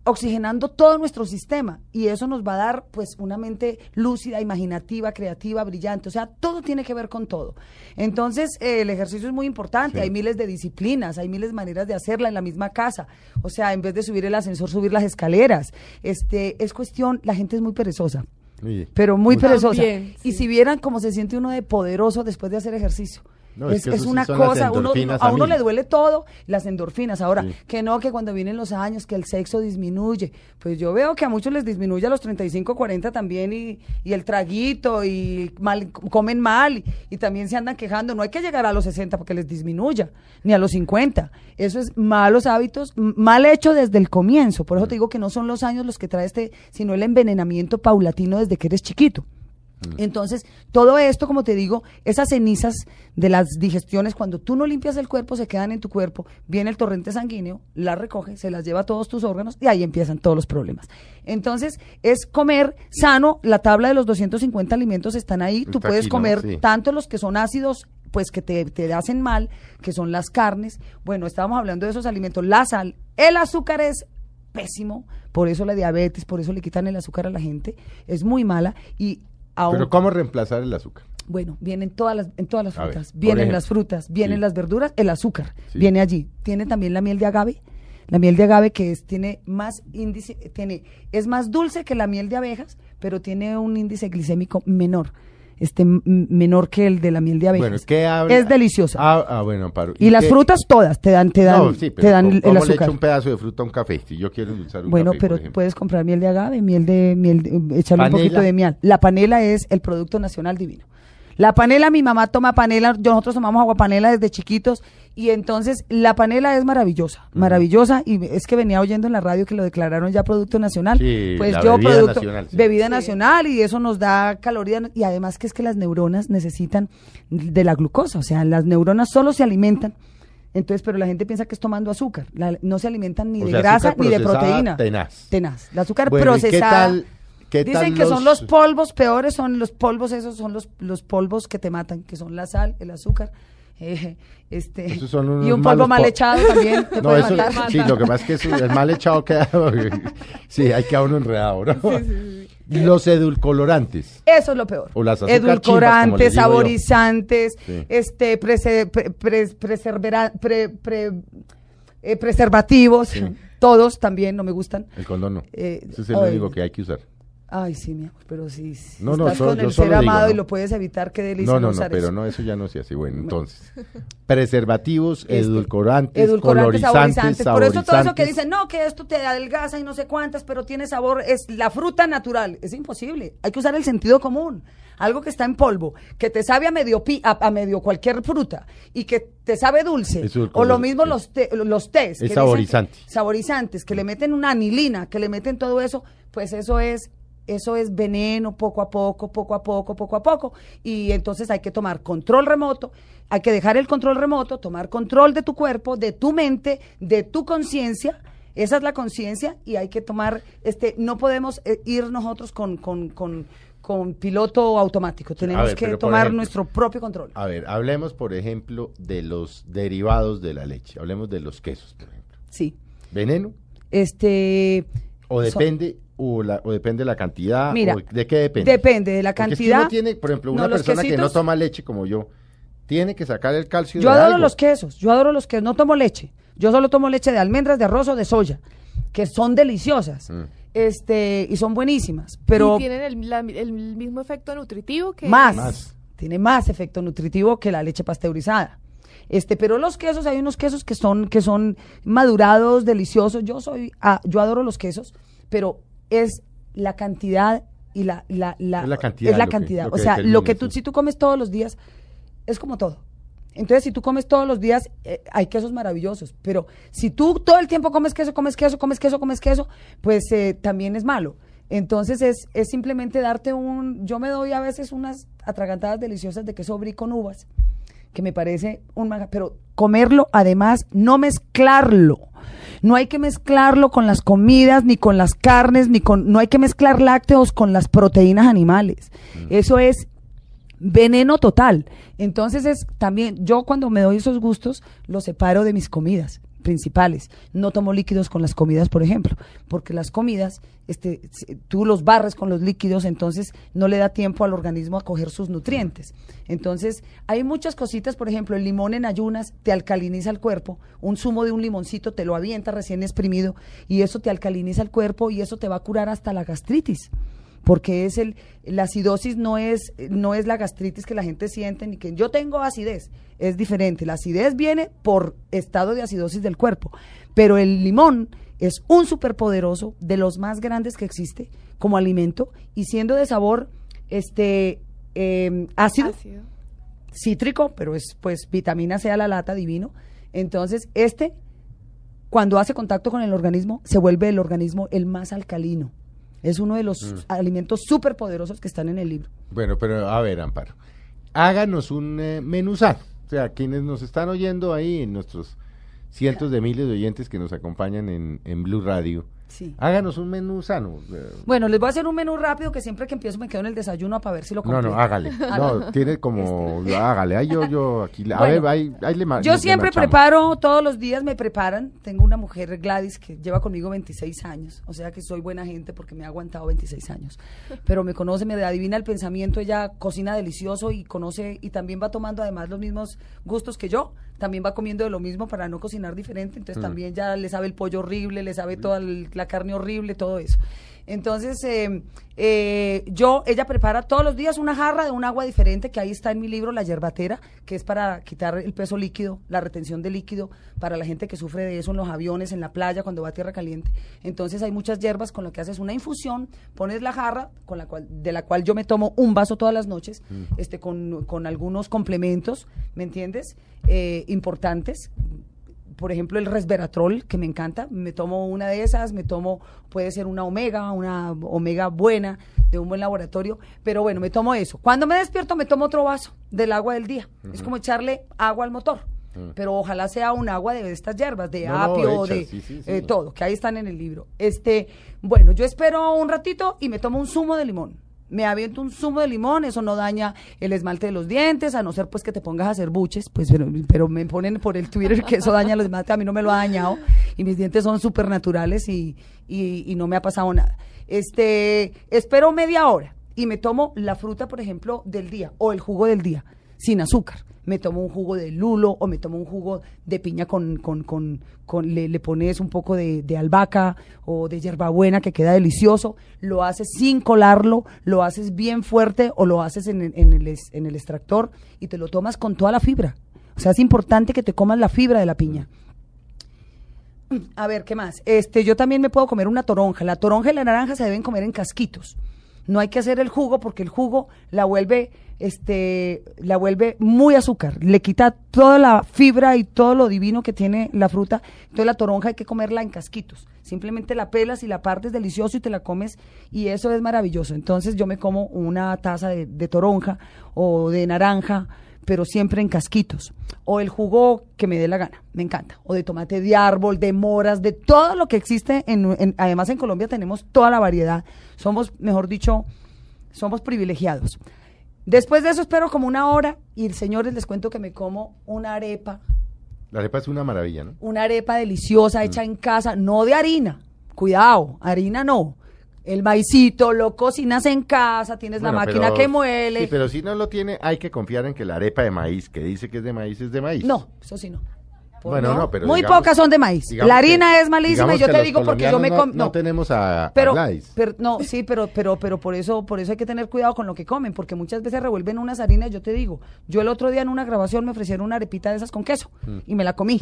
oxigenando todo nuestro sistema y eso nos va a dar pues una mente lúcida, imaginativa, creativa, brillante, o sea, todo tiene que ver con todo. Entonces, eh, el ejercicio es muy importante, Sí. hay miles de disciplinas, hay miles de maneras de hacerla en la misma casa, o sea, en vez de subir el ascensor, subir las escaleras. Este, es cuestión, la gente es muy perezosa, Sí. pero muy perezosa. También, Y si vieran cómo se siente uno de poderoso después de hacer ejercicio. No, es es, que es sí una cosa, uno, a a uno le duele todo, las endorfinas. Ahora, Sí. que no, que cuando vienen los años, que el sexo disminuye. Pues yo veo que a muchos les disminuye a los 35, 40 también, y, y el traguito, y mal, comen mal, y, y también se andan quejando. No hay que llegar a los 60 porque les disminuya, ni a los 50. Eso es malos hábitos, mal hecho desde el comienzo. Por eso te digo que no son los años los que trae este, sino el envenenamiento paulatino desde que eres chiquito. Entonces, todo esto, como te digo, esas cenizas de las digestiones, cuando tú no limpias el cuerpo, se quedan en tu cuerpo, viene el torrente sanguíneo, las recoge, se las lleva a todos tus órganos y ahí empiezan todos los problemas. Entonces, es comer sano, la tabla de los 250 alimentos están ahí, tú puedes aquí, ¿no? comer Sí. tanto los que son ácidos, pues que te, te hacen mal, que son las carnes. Bueno, estábamos hablando de esos alimentos, la sal, el azúcar es pésimo, por eso la diabetes, por eso le quitan el azúcar a la gente, es muy mala y Pero ¿cómo reemplazar el azúcar? bueno, vienen todas las, en todas las A frutas. vienen las frutas, vienen Sí. las verduras, el azúcar Sí. viene allí. Tiene también la miel de agave. La miel de agave que es, tiene más índice, tiene, es más dulce que la miel de abejas, pero tiene un índice glicémico menor, este menor que el de la miel de abejas. Bueno, ¿qué habla? Es deliciosa. Ah, ah, bueno, Amparo. y las frutas todas te dan, te dan, No, sí, te pero dan ¿cómo, el cómo le azúcar. echo un pedazo de fruta a un café? Si yo quiero endulzar un Bueno, café, pero por ejemplo. puedes comprar miel de agave, miel de miel, de- echarle un poquito de miel. La panela es el producto nacional divino. La panela, mi mamá toma panela, yo- nosotros tomamos agua panela desde chiquitos y entonces la panela es maravillosa, maravillosa y es que venía oyendo en la radio que lo declararon ya producto nacional. Sí, pues la yo bebida producto nacional, sí. bebida Sí. nacional y eso nos da calorías y además que es que las neuronas necesitan de la glucosa, o sea, las neuronas solo se alimentan entonces, pero la gente piensa que es tomando azúcar. La- no se alimentan ni O de sea, grasa ni de procesada, proteína. tenaz. Tenaz. El azúcar Bueno, ¿y qué procesada. tal- qué Dicen que son los- los polvos peores, son los polvos, esos son los, los polvos que te matan, que son la sal, el azúcar. Eh, este, y un polvo mal po- echado también te No, puede eso, matar. sí, lo que pasa es que eso, el mal echado queda, sí, hay queda uno enredado, ¿no? Los edulcorantes. Eso es lo peor. O las chimbas, Edulcorantes, saborizantes, Sí. este, prese- pre- pre- preservera- pre- eh, preservativos, todos también no me gustan. El condón no. Eh, Ese es el único que hay que usar. Ay, sí, mi amor, pero si, si No, no, estás solo- con el ser digo, amado y ¿no? lo puedes evitar, qué delicia No, no, no, pero eso. no, eso ya no se hace. Bueno, entonces, preservativos, Este, edulcorantes, edulcorantes, colorizantes, saborizantes. Por eso todo eso que dicen, no, que esto te adelgaza y no sé cuántas, pero tiene sabor, es la fruta natural. Es imposible. Hay que usar el sentido común. Algo que está en polvo, que te sabe a medio, pi- a, a medio cualquier fruta y que te sabe dulce. O lo mismo los, té- los tés. Es que saborizante. saborizantes, que le meten una anilina, que le meten todo eso, pues eso es eso es veneno poco a poco, poco a poco, poco a poco. Y entonces hay que tomar control remoto, hay que dejar el control remoto, tomar control de tu cuerpo, de tu mente, de tu conciencia. Esa es la conciencia y hay que tomar, este, no podemos eh, ir nosotros con, con, con, con piloto automático. Tenemos ver, que tomar ejemplo, nuestro propio control. A ver, hablemos, por ejemplo, de los derivados de la leche. Hablemos de los quesos, por ejemplo. Sí. ¿Veneno? Este. ¿O son- depende, o, la, o depende de la cantidad? Mira, o ¿De qué depende? Depende de la cantidad. uno tiene, por ejemplo, una persona que no toma leche como yo, tiene que sacar el calcio Yo de adoro algo. los quesos, yo adoro los quesos, no tomo leche. Yo solo tomo leche de almendras, de arroz o de soya, que son deliciosas. Mm. Este, y son buenísimas, pero y tienen el, la- el mismo efecto nutritivo que más, Más. tiene más efecto nutritivo que la leche pasteurizada. Este, pero los quesos, hay unos quesos que son, que son madurados, deliciosos. Yo soy, ah, yo adoro los quesos, pero es la cantidad y la, la, la, Es la cantidad es la que- cantidad. o sea, lo que tú, sí. si tú comes todos los días, es como todo. Entonces, si tú comes todos los días, eh, hay quesos maravillosos. Pero si tú todo el tiempo comes queso, comes queso, comes queso, comes queso, pues eh, también es malo. Entonces es, es simplemente darte un... Yo me doy a veces unas atragantadas deliciosas de queso brie con uvas, que me parece un... maga- Pero comerlo, además, no mezclarlo. No hay que mezclarlo con las comidas, ni con las carnes, ni con... No hay que mezclar lácteos con las proteínas animales. Eso es veneno total. Entonces es también, yo cuando me doy esos gustos, los separo de mis comidas principales. No tomo líquidos con las comidas, por ejemplo, porque las comidas, este, tú los barres con los líquidos, entonces no le da tiempo al organismo a coger sus nutrientes. Entonces, hay muchas cositas, por ejemplo, el limón en ayunas te alcaliniza el cuerpo, un zumo de un limoncito te lo avienta recién exprimido y eso te alcaliniza el cuerpo y eso te va a curar hasta la gastritis porque es el la acidosis no es no es la gastritis que la gente siente ni que yo tengo acidez, es diferente. La acidez viene por estado de acidosis del cuerpo, pero el limón es un superpoderoso de los más grandes que existe como alimento y siendo de sabor este eh, ácido, ácido. cítrico, pero es pues vitamina C a la lata divino. Entonces, este cuando hace contacto con el organismo, se vuelve el organismo el más alcalino. Es uno de los Mm. alimentos súper poderosos que están en el libro. Bueno, pero a ver, Amparo, háganos un eh, menú sano. O sea, quienes nos están oyendo ahí, nuestros cientos de miles de oyentes que nos acompañan en, en Blue Radio, Sí. háganos un menú sano. eh, Bueno, les voy a hacer un menú rápido que siempre que empiezo me quedo en el desayuno para ver si lo No, completo. no, hágale. No, tiene como, hágale. Ahí yo, yo, aquí, a Bueno, ver, ahí, ahí le Yo le siempre preparo, todos los días me preparan. Tengo una mujer, Gladys, que lleva conmigo 26 años. O sea que soy buena gente porque me ha aguantado 26 años. Pero me conoce, me adivina el pensamiento. Ella cocina delicioso y conoce y también va tomando además los mismos gustos que yo. También va comiendo de lo mismo para no cocinar diferente. Entonces también ya le sabe el pollo horrible, le sabe toda el- la carne horrible, todo eso. Entonces, eh, eh, yo, ella prepara todos los días una jarra de un agua diferente, que ahí está en mi libro, La Yerbatera, que es para quitar el peso líquido, la retención de líquido, para la gente que sufre de eso en los aviones, en la playa, cuando va a tierra caliente. Entonces, hay muchas hierbas con lo que haces una infusión, pones la jarra, con la cual, de la cual yo me tomo un vaso todas las noches, este, con, con algunos complementos, ¿me entiendes? Eh, importantes, por ejemplo, el resveratrol, que me encanta, me tomo una de esas, me tomo, puede ser una omega, una omega buena, de un buen laboratorio, pero bueno, me tomo eso. Cuando me despierto, me tomo otro vaso del agua del día. Es como echarle agua al motor. Pero ojalá sea un agua de estas hierbas, de No, no, apio, hechas, de sí, sí, sí. eh, todo, que ahí están en el libro. Este, bueno, yo espero un ratito y me tomo un zumo de limón. Me aviento un zumo de limón, eso no daña el esmalte de los dientes, a no ser pues que te pongas a hacer buches, pues pero, me ponen por el Twitter que eso daña los esmaltes, a mí no me lo ha dañado y mis dientes son súper naturales y, y, y no me ha pasado nada. Este, espero media hora y me tomo la fruta, por ejemplo, del día o el jugo del día, sin azúcar. Me tomo un jugo de lulo o me tomo un jugo de piña con, con, con, le, le pones un poco de, de albahaca o de hierbabuena que queda delicioso. Lo haces sin colarlo, lo haces bien fuerte o lo haces en, en el, en el extractor y te lo tomas con toda la fibra. O sea, es importante que te comas la fibra de la piña. A ver, ¿qué más? Este, yo también me puedo comer una toronja. La toronja y la naranja se deben comer en casquitos. No hay que hacer el jugo porque el jugo la vuelve, este, la vuelve muy azúcar. Le quita toda la fibra y todo lo divino que tiene la fruta. Entonces la toronja hay que comerla en casquitos. Simplemente la pelas y la partes delicioso y te la comes y eso es maravilloso. Entonces yo me como una taza de, toronja o de naranja pero siempre en casquitos. O el jugo que me dé la gana, me encanta. O de tomate de árbol, de moras, de todo lo que existe. En, en- además en Colombia tenemos toda la variedad. Somos, mejor dicho, somos privilegiados. Después de eso espero como una hora y señores les cuento que me como una arepa, La arepa es una maravilla, ¿no? una arepa deliciosa hecha en casa, no de harina. Cuidado, harina no. El maicito lo cocinas en casa, tienes la máquina pero- que muele. Sí, pero si no lo tiene, hay que confiar en que la arepa de maíz, que dice que es de maíz, es de maíz. No, eso sí no. Bueno, no, pero Muy digamos- pocas son de maíz. digamos La harina que- es malísima digamos y yo que te los digo porque yo me colombianos com- no, no tenemos a, a pero, Gladys. pero no, sí, pero pero pero por eso por eso hay que tener cuidado con lo que comen, porque muchas veces revuelven unas harinas, yo te digo, yo el otro día en una grabación me ofrecieron una arepita de esas con queso Mm. y me la comí.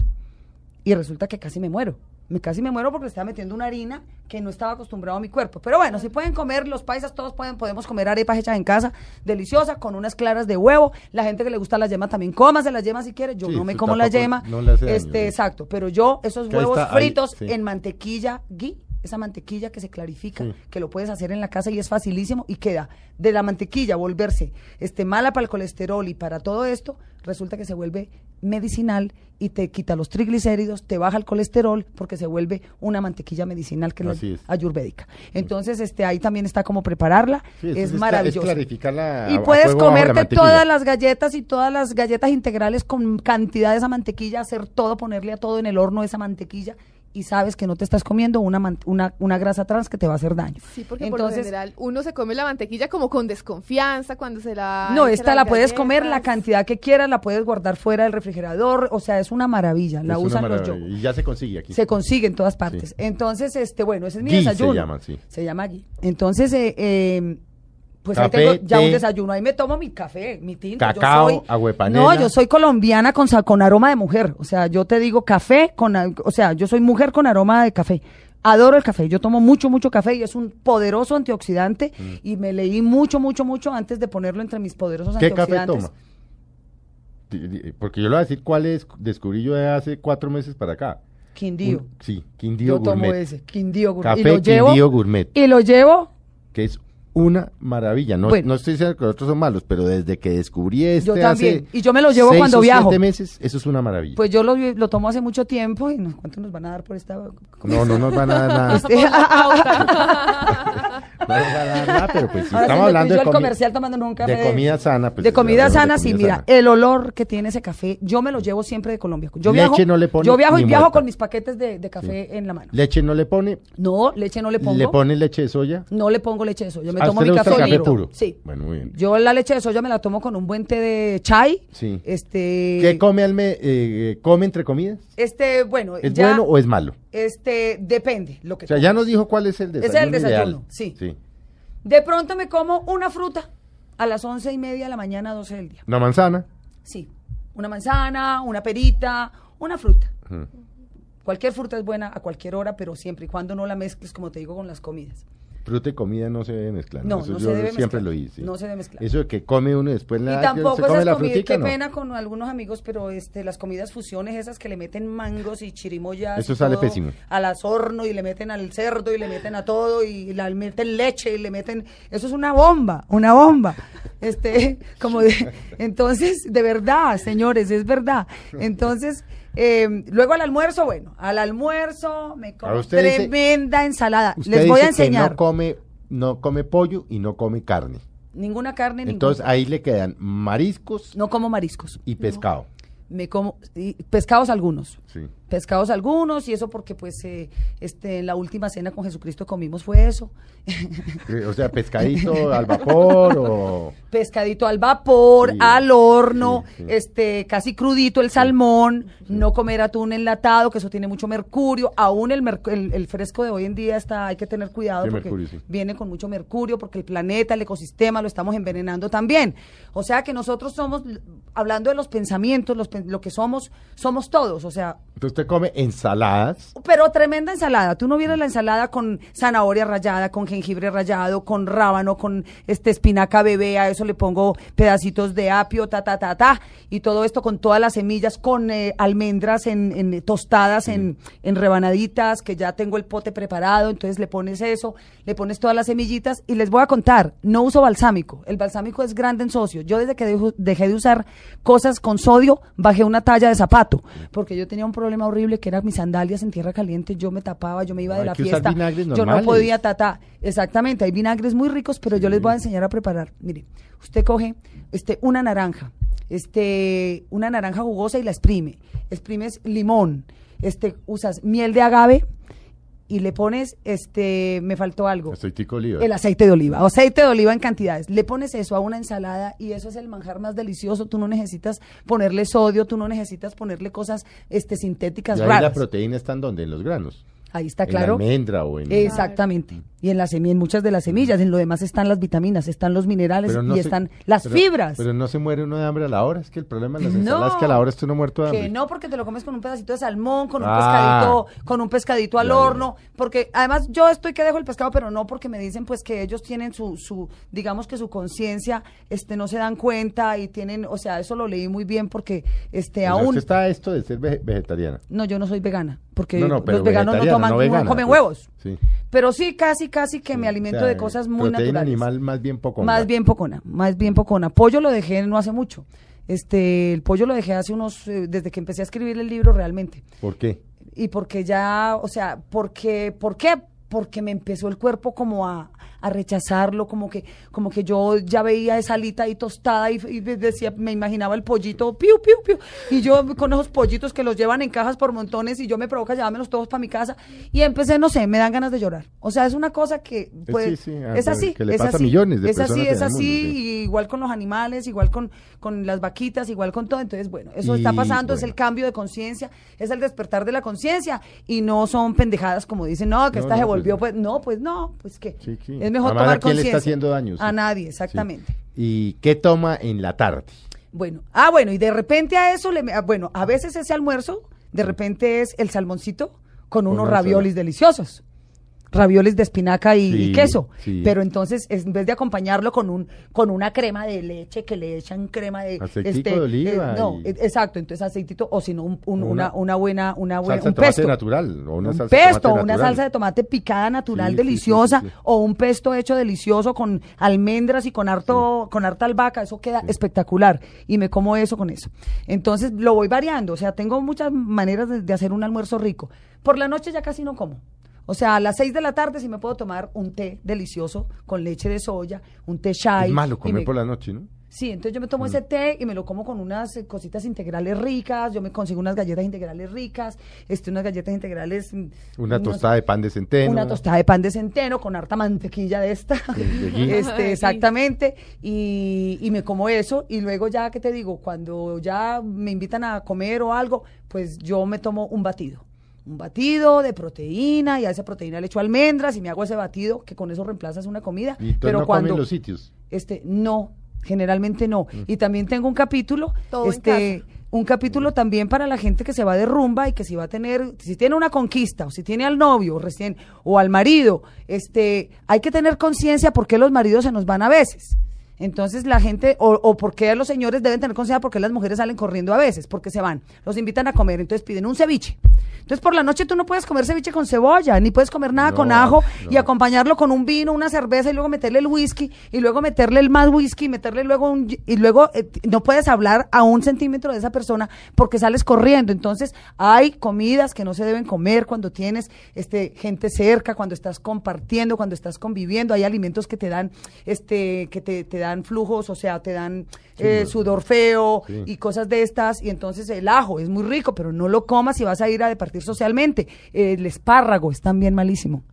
Y resulta que casi me muero. Me casi me muero porque le estaba metiendo una harina que no estaba acostumbrado a mi cuerpo. Pero bueno, si pueden comer, los paisas todos pueden, podemos comer arepas hechas en casa, deliciosas, con unas claras de huevo. La gente que le gusta la yema también cómase la yema si quiere. Yo Sí, no me como la yema. no le hace daño, este, sí. exacto. Pero yo, esos Que huevos está, ahí, fritos sí. en mantequilla ghee, esa mantequilla que se clarifica, Sí. que lo puedes hacer en la casa y es facilísimo y queda de la mantequilla volverse este mala para el colesterol y para todo esto, resulta que se vuelve medicinal y te quita los triglicéridos, te baja el colesterol porque se vuelve una mantequilla medicinal que es Así la es. ayurvédica. Entonces, este ahí también está como prepararla, Sí, es maravilloso. Es la, Y puedes la comerte todas las galletas y todas las galletas integrales con cantidad de esa mantequilla, hacer todo, ponerle a todo en el horno esa mantequilla y sabes que no te estás comiendo una, man- una, una grasa trans que te va a hacer daño. Sí, porque por lo Entonces, general uno se come la mantequilla como con desconfianza cuando se la... no, esta la puedes comer la cantidad que quieras, la puedes guardar fuera del refrigerador, o sea, es una maravilla, la Es usan los yogos. Y ya se consigue aquí. Se consigue en todas partes. Sí. Entonces, este, bueno, ese es mi Ghee se desayuno. llama, sí. Se llama ghee. Entonces, eh, eh, pues Café, ahí tengo ya un desayuno. Ahí me tomo mi café, mi tinto. Yo Cacao, soy- de panela. No, yo soy colombiana con, con aroma de mujer. O sea, yo te digo café con, o sea, yo soy mujer con aroma de café. Adoro el café. Yo tomo mucho, mucho café y es un poderoso antioxidante. Mm. Y me leí mucho, mucho, mucho antes de ponerlo entre mis poderosos ¿Qué café antioxidantes. toma? Porque yo le voy a decir cuál es, descubrí yo hace cuatro meses para acá. Quindío. Un- sí, Quindío yo tomo Gourmet. ese, Quindío Gourmet. y Café lo llevo, Quindío Gourmet. Y lo llevo que es una maravilla. No, Bueno. no estoy diciendo que los otros son malos, pero desde que descubrí este Yo también. hace Y yo me lo llevo seis cuando o viajo. siete meses, eso es una maravilla. Pues yo lo, lo tomo hace mucho tiempo y no, ¿cuánto nos van a dar por esta? no, no nos van a dar nada. Este- No nos van a dar nada, pero pues si Ahora estamos me hablando de, al comi- comercial tomándonos un café de comida sana. Pues, de comida sana, de sí, comida mira, sana. el olor que tiene ese café, yo me lo llevo siempre de Colombia. Yo Leche viajo, no le pone yo viajo y viajo muerta. con mis paquetes de, de café en la mano. Leche no le pone, No, leche no le pongo. le pone leche de soya. No le pongo leche de soya. Yo me ¿A tomo mi gusta café, puro? Sí. Bueno, muy bien. Yo la leche de soya me la tomo con un buen té de chai. Sí. Este. ¿Qué come al me, eh, come entre comidas? Este, bueno, ¿Es ya, bueno o es malo? Este, depende lo que O sea, ya nos dijo cuál es el Ese es desayuno. el desayuno, ideal. sí. sí. De pronto me como una fruta a las once y media de la mañana, 12 del día. Una manzana. Sí, una manzana, una perita, una fruta. Cualquier fruta es buena a cualquier hora, pero siempre y cuando no la mezcles, como te digo, con las comidas. Fruta y comida no se debe mezclar. No, Eso no yo se debe siempre mezclar. lo hice. No se debe mezclar. Eso de que come uno y después y la, tampoco se come esas la comidas, frutica, qué no. pena con algunos amigos, pero este, las comidas fusiones esas que le meten mangos y chirimoyas. Eso y sale todo pésimo. A las horno y le meten al cerdo y le meten a todo y le meten leche y le meten, eso es una bomba, una bomba. Este, como de, entonces, de verdad, señores, es verdad. Entonces, eh, luego al almuerzo, bueno, al almuerzo me como dice- tremenda ensalada. Usted Les voy a que enseñar. no come, no come pollo y no come carne. Ninguna carne, Entonces ninguna. ahí le quedan mariscos No como mariscos. y pescado. Me como y pescados algunos. Sí. Pescados algunos y eso porque pues eh, este en la última cena con Jesucristo comimos fue eso. O sea, pescadito al vapor o... pescadito al vapor, Sí, al horno, sí, sí. este casi crudito el salmón, no comer atún enlatado, que eso tiene mucho mercurio, aún el, merc- el, el fresco de hoy en día está, hay que tener cuidado porque mercurio, viene con mucho mercurio, porque el planeta, el ecosistema lo estamos envenenando también. O sea que nosotros somos, hablando de los pensamientos, los lo que somos, somos todos, o sea, Entonces usted come ensaladas. pero tremenda ensalada. Tú no vieras la ensalada con zanahoria rallada, con jengibre rallado, con rábano, con este espinaca bebé, a eso le pongo pedacitos de apio, ta, ta, ta, ta, y todo esto con todas las semillas, con eh, almendras en, en, eh, tostadas, en, en rebanaditas, que ya tengo el pote preparado, entonces le pones eso, le pones todas las semillitas, y les voy a contar, no uso balsámico, el balsámico es grande en socio. Yo desde que dejo- dejé de usar cosas con sodio, bajé una talla de zapato, porque yo tenía un problema horrible que eran mis sandalias en tierra caliente, yo me tapaba, yo me iba No, de la fiesta, yo no podía tata, exactamente, hay vinagres muy ricos, pero yo les voy a enseñar a preparar. Mire, usted coge este una naranja, este una naranja jugosa y la exprime, exprimes limón, este usas miel de agave y le pones este me faltó algo. Aceitico de oliva. El aceite de oliva, o aceite de oliva en cantidades. Le pones eso a una ensalada y eso es el manjar más delicioso. Tú no necesitas ponerle sodio, tú no necesitas ponerle cosas este, sintéticas Y ahí la proteína está en donde? En los granos. Ahí está En claro. la almendra o en... Exactamente. Y en, semi- en muchas de las semillas, en lo demás están las vitaminas, están los minerales no y se- están las pero- fibras. Pero no se muere uno de hambre a la hora. Es que el problema de las No. ensaladas es que a la hora está uno muerto de hambre. Que no, porque te lo comes con un pedacito de salmón, con un Ah. pescadito, con un pescadito al horno, porque además yo estoy que dejo el pescado, pero no porque me dicen pues que ellos tienen su, su digamos que su conciencia, este, no se dan cuenta y tienen, o sea, eso lo leí muy bien porque, este, aún, usted está esto de ser ve- vegetariana. no, yo no soy vegana, porque No, no, los veganos no toman, no no vegana, comen pues. huevos, Sí. pero sí, casi, casi que me alimento o sea, de cosas muy naturales. animal más bien poco. Más bien pocona, más bien pocona. Pollo lo dejé no hace mucho. Este, el pollo lo dejé hace unos, eh, desde que empecé a escribir el libro realmente. ¿Por qué? Y porque ya, o sea, porque, ¿por qué? Porque me empezó el cuerpo como a, a rechazarlo, como que, como que yo ya veía esa alita ahí tostada y, y decía, me imaginaba el pollito, piu, piu, piu, y yo con esos pollitos que los llevan en cajas por montones y yo me provoca llevármelos todos para mi casa y empecé, no sé, me dan ganas de llorar. O sea, es una cosa que, pues, sí, sí, es así, que le es pasa así, millones de es así, es así, mundo, sí. y igual con los animales, igual con, con las vaquitas, igual con todo. Entonces, bueno, eso está pasando, es el cambio de conciencia, es el despertar de la conciencia y no son pendejadas como dicen, no, que No, esta no, se pues volvió, no. pues no, pues no, pues que es mejor Además, tomar ¿a quién le está haciendo daño? A nadie, exactamente. ¿Y qué toma en la tarde? Bueno, ah, bueno, y de repente a eso le, ah, bueno, a veces ese almuerzo, de repente es el salmoncito con unos raviolis deliciosos. Raviolis de espinaca y, queso. sí. Pero entonces, es- en vez de acompañarlo con un con una crema de leche que le echan crema de Aceitico de oliva eh, no, y- eh, exacto, entonces aceitito o si no un- un- Una- una, buena una buena Salsa de un tomate pesto. natural o una un salsa de pesto, tomate una salsa de tomate picada natural Sí, deliciosa o un pesto hecho delicioso con almendras y con harto con harta albahaca, eso queda espectacular y me como eso con eso. Entonces lo voy variando, o sea, tengo muchas maneras de, de hacer un almuerzo rico. Por la noche ya casi no como. O sea, a las seis de la tarde sí me puedo tomar un té delicioso con leche de soya, un té chai. Es malo comer me- por la noche, ¿no? Sí, entonces yo me tomo ese té y me lo como con unas eh, cositas integrales ricas, yo me consigo unas galletas integrales ricas, este, unas galletas integrales... mm, Una unos- tostada de pan de centeno. Una tostada de pan de centeno con harta mantequilla de esta. este, exactamente. Y, y me como eso. Y luego ya, ¿qué te digo? Cuando ya me invitan a comer o algo, pues yo me tomo un batido. Un batido de proteína y a esa proteína le echo almendras y me hago ese batido que con eso reemplazas una comida. Y pero no cuando comen los sitios. este no generalmente no y también tengo un capítulo Todo en este un capítulo también para la gente que se va de rumba y que si va a tener si tiene una conquista o si tiene al novio recién o al marido este hay que tener conciencia por qué los maridos se nos van a veces entonces la gente, o, o por qué los señores deben tener conciencia porque las mujeres salen corriendo a veces, porque se van, los invitan a comer, entonces piden un ceviche. Entonces por la noche tú no puedes comer ceviche con cebolla, ni puedes comer nada No, con ajo y acompañarlo con un vino, una cerveza y luego meterle el whisky y luego meterle el más whisky, meterle luego un y luego eh, no puedes hablar a un centímetro de esa persona porque sales corriendo. Entonces hay comidas que no se deben comer cuando tienes este gente cerca, cuando estás compartiendo, cuando estás conviviendo. Hay alimentos que te dan este que te, te dan dan flujos, o sea, te dan eh, sudor feo Sí. y cosas de estas, y entonces el ajo es muy rico, pero no lo comas si vas a ir a departir socialmente. el espárrago es también malísimo.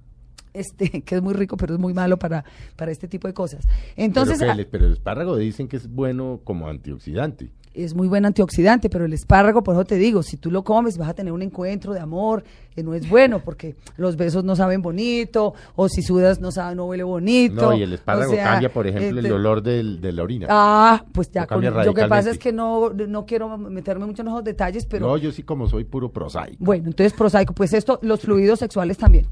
Este, que es muy rico, pero es muy malo para, para este tipo de cosas. Entonces, pero, ah, que el, pero el espárrago dicen que es bueno como antioxidante. Es muy buen antioxidante, pero el espárrago, por eso te digo, si tú lo comes vas a tener un encuentro de amor, que no es bueno, porque los besos no saben bonito, o si sudas no sabe, no huele bonito. No, y el espárrago o sea, cambia, por ejemplo, el este, olor del, de la orina. Ah, pues ya, Lo con, lo que pasa es que no, no quiero meterme mucho en esos detalles, pero no, yo sí como soy puro prosaico. bueno, entonces prosaico, pues esto, los fluidos sexuales también.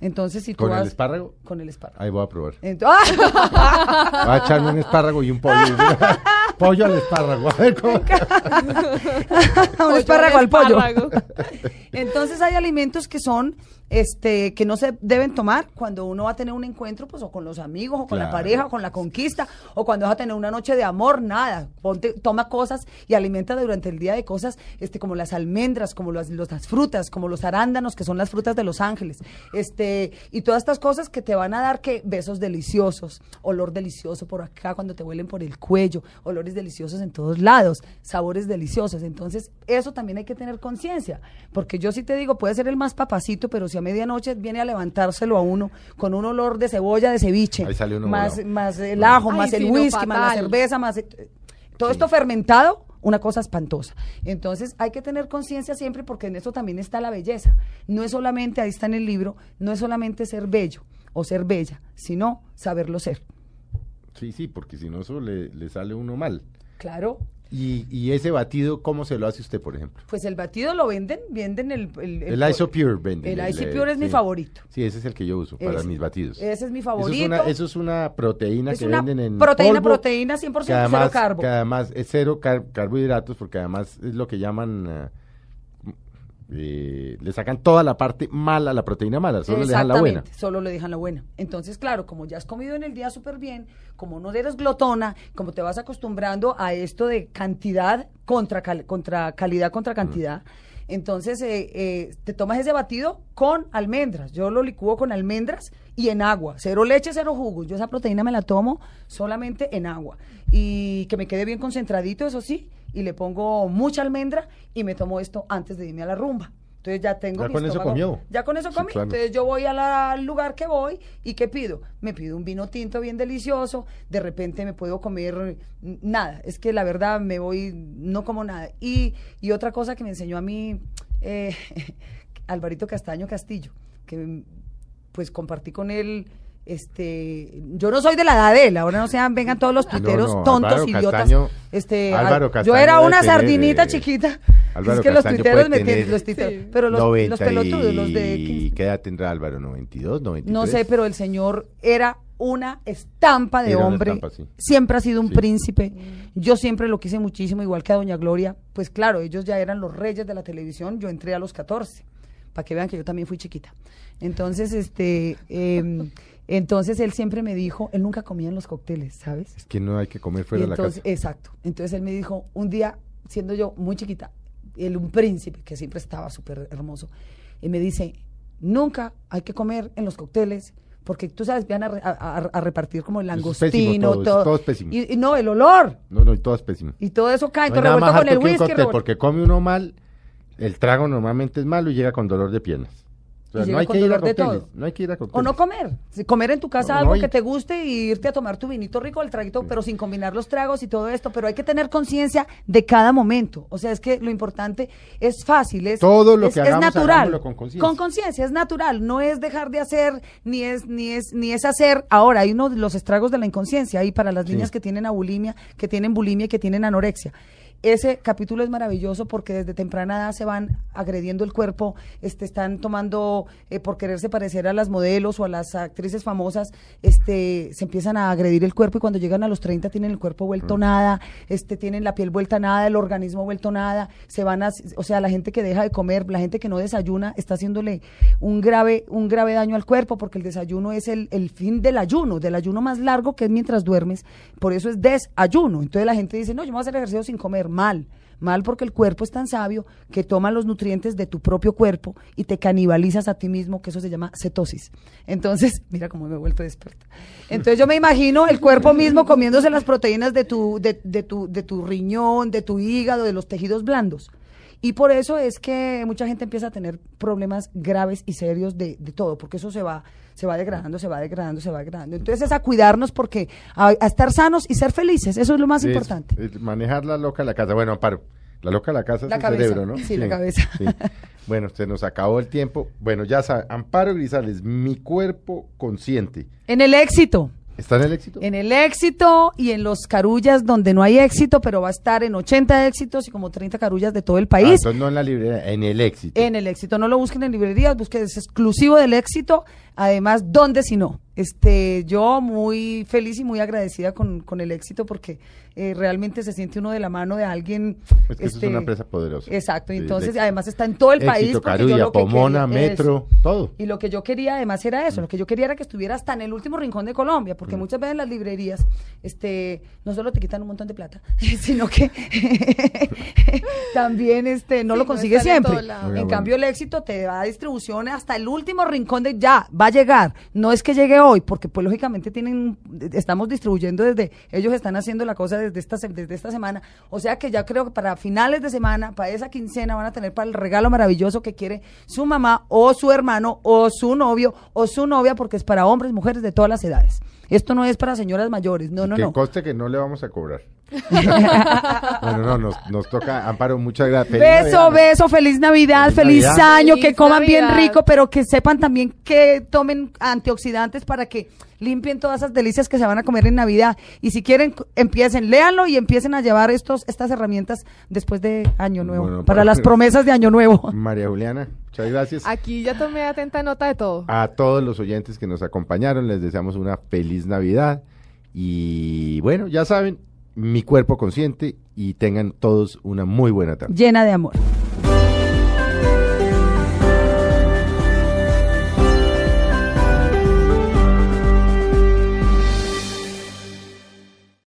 Entonces, si tú ¿Con el espárrago? Con el espárrago. Ahí voy a probar. Ento- ¡Ah! Voy a echarme un espárrago y un pollo. pollo al espárrago. A ver cómo. un espárrago al pollo. espárrago. Entonces hay alimentos que son, este, que no se deben tomar cuando uno va a tener un encuentro, pues, o con los amigos, o con la pareja, o con la conquista, o cuando vas a tener una noche de amor, nada. Ponte, toma cosas y alimenta durante el día de cosas, este, como las almendras, como las, los- las frutas, como los arándanos, que son las frutas de los ángeles, este, y todas estas cosas que te van a dar que besos deliciosos, olor delicioso por acá cuando te huelen por el cuello, olores deliciosos en todos lados, sabores deliciosos. Entonces, eso también hay que tener conciencia, porque yo sí te digo, puede ser el más papacito, pero si a medianoche viene a levantárselo a uno con un olor de cebolla de ceviche, Ahí sale uno más, volado. más el ajo, Ay, más el whisky, más la cerveza, más todo esto fermentado, una cosa espantosa. Entonces hay que tener conciencia siempre porque en eso también está la belleza. No es solamente, ahí está en el libro, no es solamente ser bello o ser bella, sino saberlo ser. Sí, sí, porque si no, eso le, le sale uno mal. Claro. Y, y ese batido, ¿cómo se lo hace usted, por ejemplo? Pues el batido lo venden, venden el... El, El, Isopure vende. El Isopure es mi favorito. Sí, ese es el que yo uso para Ese. mis batidos. Ese es mi Eso favorito. es una, eso es una proteína Es que una venden en proteína, polvo, proteína 100% que cero además, carbo. que además es cero car- carbohidratos, porque además es lo que llaman... eh, le sacan toda la parte mala, la proteína mala, solo le dejan la buena. Solo le dejan la buena. Entonces, claro, como ya has comido en el día súper bien, como no eres glotona, como te vas acostumbrando a esto de cantidad contra, cal- contra calidad contra cantidad, entonces eh, eh, te tomas ese batido con almendras. Yo lo licúo con almendras y en agua. Cero leche, cero jugo. Yo esa proteína me la tomo solamente en agua. Y que me quede bien concentradito, eso sí. Y le pongo mucha almendra y me tomo esto antes de irme a la rumba. Entonces ya tengo Ya mi con eso estómago- comió. Ya con eso Sí, comí. claro. Entonces yo voy al lugar que voy y ¿qué pido? Me pido un vino tinto bien delicioso, de repente me puedo comer nada, es que la verdad me voy, no como nada. Y, y otra cosa que me enseñó a mí eh, Alvarito Castaño Castillo, que pues compartí con él, este, yo no soy de la edad de él, ahora no sean, vengan todos los No, tuiteros no, tontos, Álvaro idiotas. Castaño- este, Álvaro al- yo Castaño era una tener, sardinita eh, chiquita. Álvaro es que los Castaño tuiteros puede me tienen, los tuiteros, Sí. pero los, los 90 pelotudos, los de y... ¿Qué edad tendrá Álvaro? ¿92, 93? no sé, pero el señor era una estampa de Era hombre. estampa, sí. Siempre ha sido un Sí. príncipe. Yo siempre lo quise muchísimo, igual que a Doña Gloria. Pues claro, ellos ya eran los reyes de la televisión. Yo entré a los 14, para que vean que yo también fui chiquita. Entonces, este, em, entonces él siempre me dijo, él nunca comía en los cócteles, ¿sabes? Es que no hay que comer fuera de la casa. Exacto. Entonces él me dijo, un día, siendo yo muy chiquita, él un príncipe que siempre estaba súper hermoso, y me dice, nunca hay que comer en los cócteles, porque tú sabes, van a, re- a- a- repartir como el langostino, todo, todo. todo es pésimo. Y, y no, el olor, No, no, y todo es pésimo. y todo eso cae, No todo revuelto con el whisky. cóctel, porque come uno mal, el trago normalmente es malo y llega con dolor de piernas. O sea, no hay con que ir a dolor de todo. no hay que ir a cócteles. O no comer. Comer en tu casa No, algo no, que te guste y irte a tomar tu vinito rico, el traguito, pero sin combinar los tragos y todo esto. Pero hay que tener conciencia de cada momento. O sea, es que lo importante es fácil, es, Todo lo es, que es natural. con conciencia. Con conciencia, es natural. No es dejar de hacer, ni es, ni es, ni es hacer. Ahora, hay uno de los estragos de la inconsciencia ahí para las Sí. niñas que tienen abulimia, que tienen bulimia y que tienen anorexia. Ese capítulo es maravilloso porque desde temprana edad se van agrediendo el cuerpo, este, están tomando, eh, por quererse parecer a las modelos o a las actrices famosas, este, se empiezan a agredir el cuerpo y cuando llegan a los 30 tienen el cuerpo vuelto Mm. nada, este, tienen la piel vuelta nada, el organismo vuelto nada, se van a, o sea, la gente que deja de comer, la gente que no desayuna, está haciéndole un grave, un grave daño al cuerpo porque el desayuno es el, el fin del ayuno, del ayuno más largo que es mientras duermes, por eso es desayuno. Entonces la gente dice, no, yo me voy a hacer ejercicio sin comer, mal. Mal porque el cuerpo es tan sabio que toma los nutrientes de tu propio cuerpo y te canibalizas a ti mismo, que eso se llama cetosis. Entonces, mira cómo me he vuelto experta. Entonces yo me imagino el cuerpo mismo comiéndose las proteínas de tu, de, de tu, de tu riñón, de tu hígado, de los tejidos blandos. Y por eso es que mucha gente empieza a tener problemas graves y serios de, de todo, porque eso se va, se va degradando, se va degradando, se va degradando. Entonces es a cuidarnos porque a, a estar sanos y ser felices, eso es lo más Es- importante. es manejar la loca de la casa. Bueno, Amparo, la loca de la casa La es cabeza, el cerebro, ¿no? sí, la cabeza. sí. Bueno, se nos acabó el tiempo. Bueno, ya saben, Amparo Grisales, mi cuerpo consciente. En el éxito. ¿Está en el éxito? En el éxito y en los carullas donde no hay éxito, pero va a estar en 80 éxitos y como 30 carullas de todo el Ah, país. entonces no en la librería, en el éxito. en el éxito. No lo busquen en librerías, busquen, es exclusivo del éxito. Además, ¿dónde si no? Este, yo muy feliz y muy agradecida con, con el éxito porque eh, realmente se siente uno de la mano de alguien. Es que eso es este, una empresa poderosa. Exacto, entonces de- además está en todo el país. Porque yo Carulla, lo que Pomona, quería- Metro, todo. y lo que yo quería además era eso, lo que yo quería era que estuviera hasta en el último rincón de Colombia, porque Mm. muchas veces las librerías este no solo te quitan un montón de plata, sino que también este no Sí, lo consigues siempre. En cambio el éxito te da distribución hasta el último rincón de ya, va a llegar. No es que llegue hoy, porque pues lógicamente tienen estamos distribuyendo desde ellos están haciendo la cosa desde esta desde esta semana, o sea que ya creo que para finales de semana, para esa quincena van a tener para el regalo maravilloso que quiere su mamá o su hermano o su novio o su novia porque es para hombres, mujeres de todas las edades. Esto no es para señoras mayores, no, no, que no. conste que no le vamos a cobrar. bueno, no, nos, nos toca, Amparo, muchas gracias. Beso, beso, feliz Navidad, Feliz feliz, Navidad. año, Feliz que coman bien rico, pero que sepan también que tomen antioxidantes para que limpien todas esas delicias que se van a comer en Navidad. Y si quieren, empiecen, léanlo y empiecen a llevar estos, estas herramientas después de Año Nuevo, Bueno, para para- las promesas de Año Nuevo. María Juliana, muchas gracias. Aquí ya tomé atenta nota de todo. A todos los oyentes que nos acompañaron, les deseamos una feliz Navidad. Y bueno, ya saben, mi cuerpo consciente y tengan todos una muy buena tarde. Llena de amor.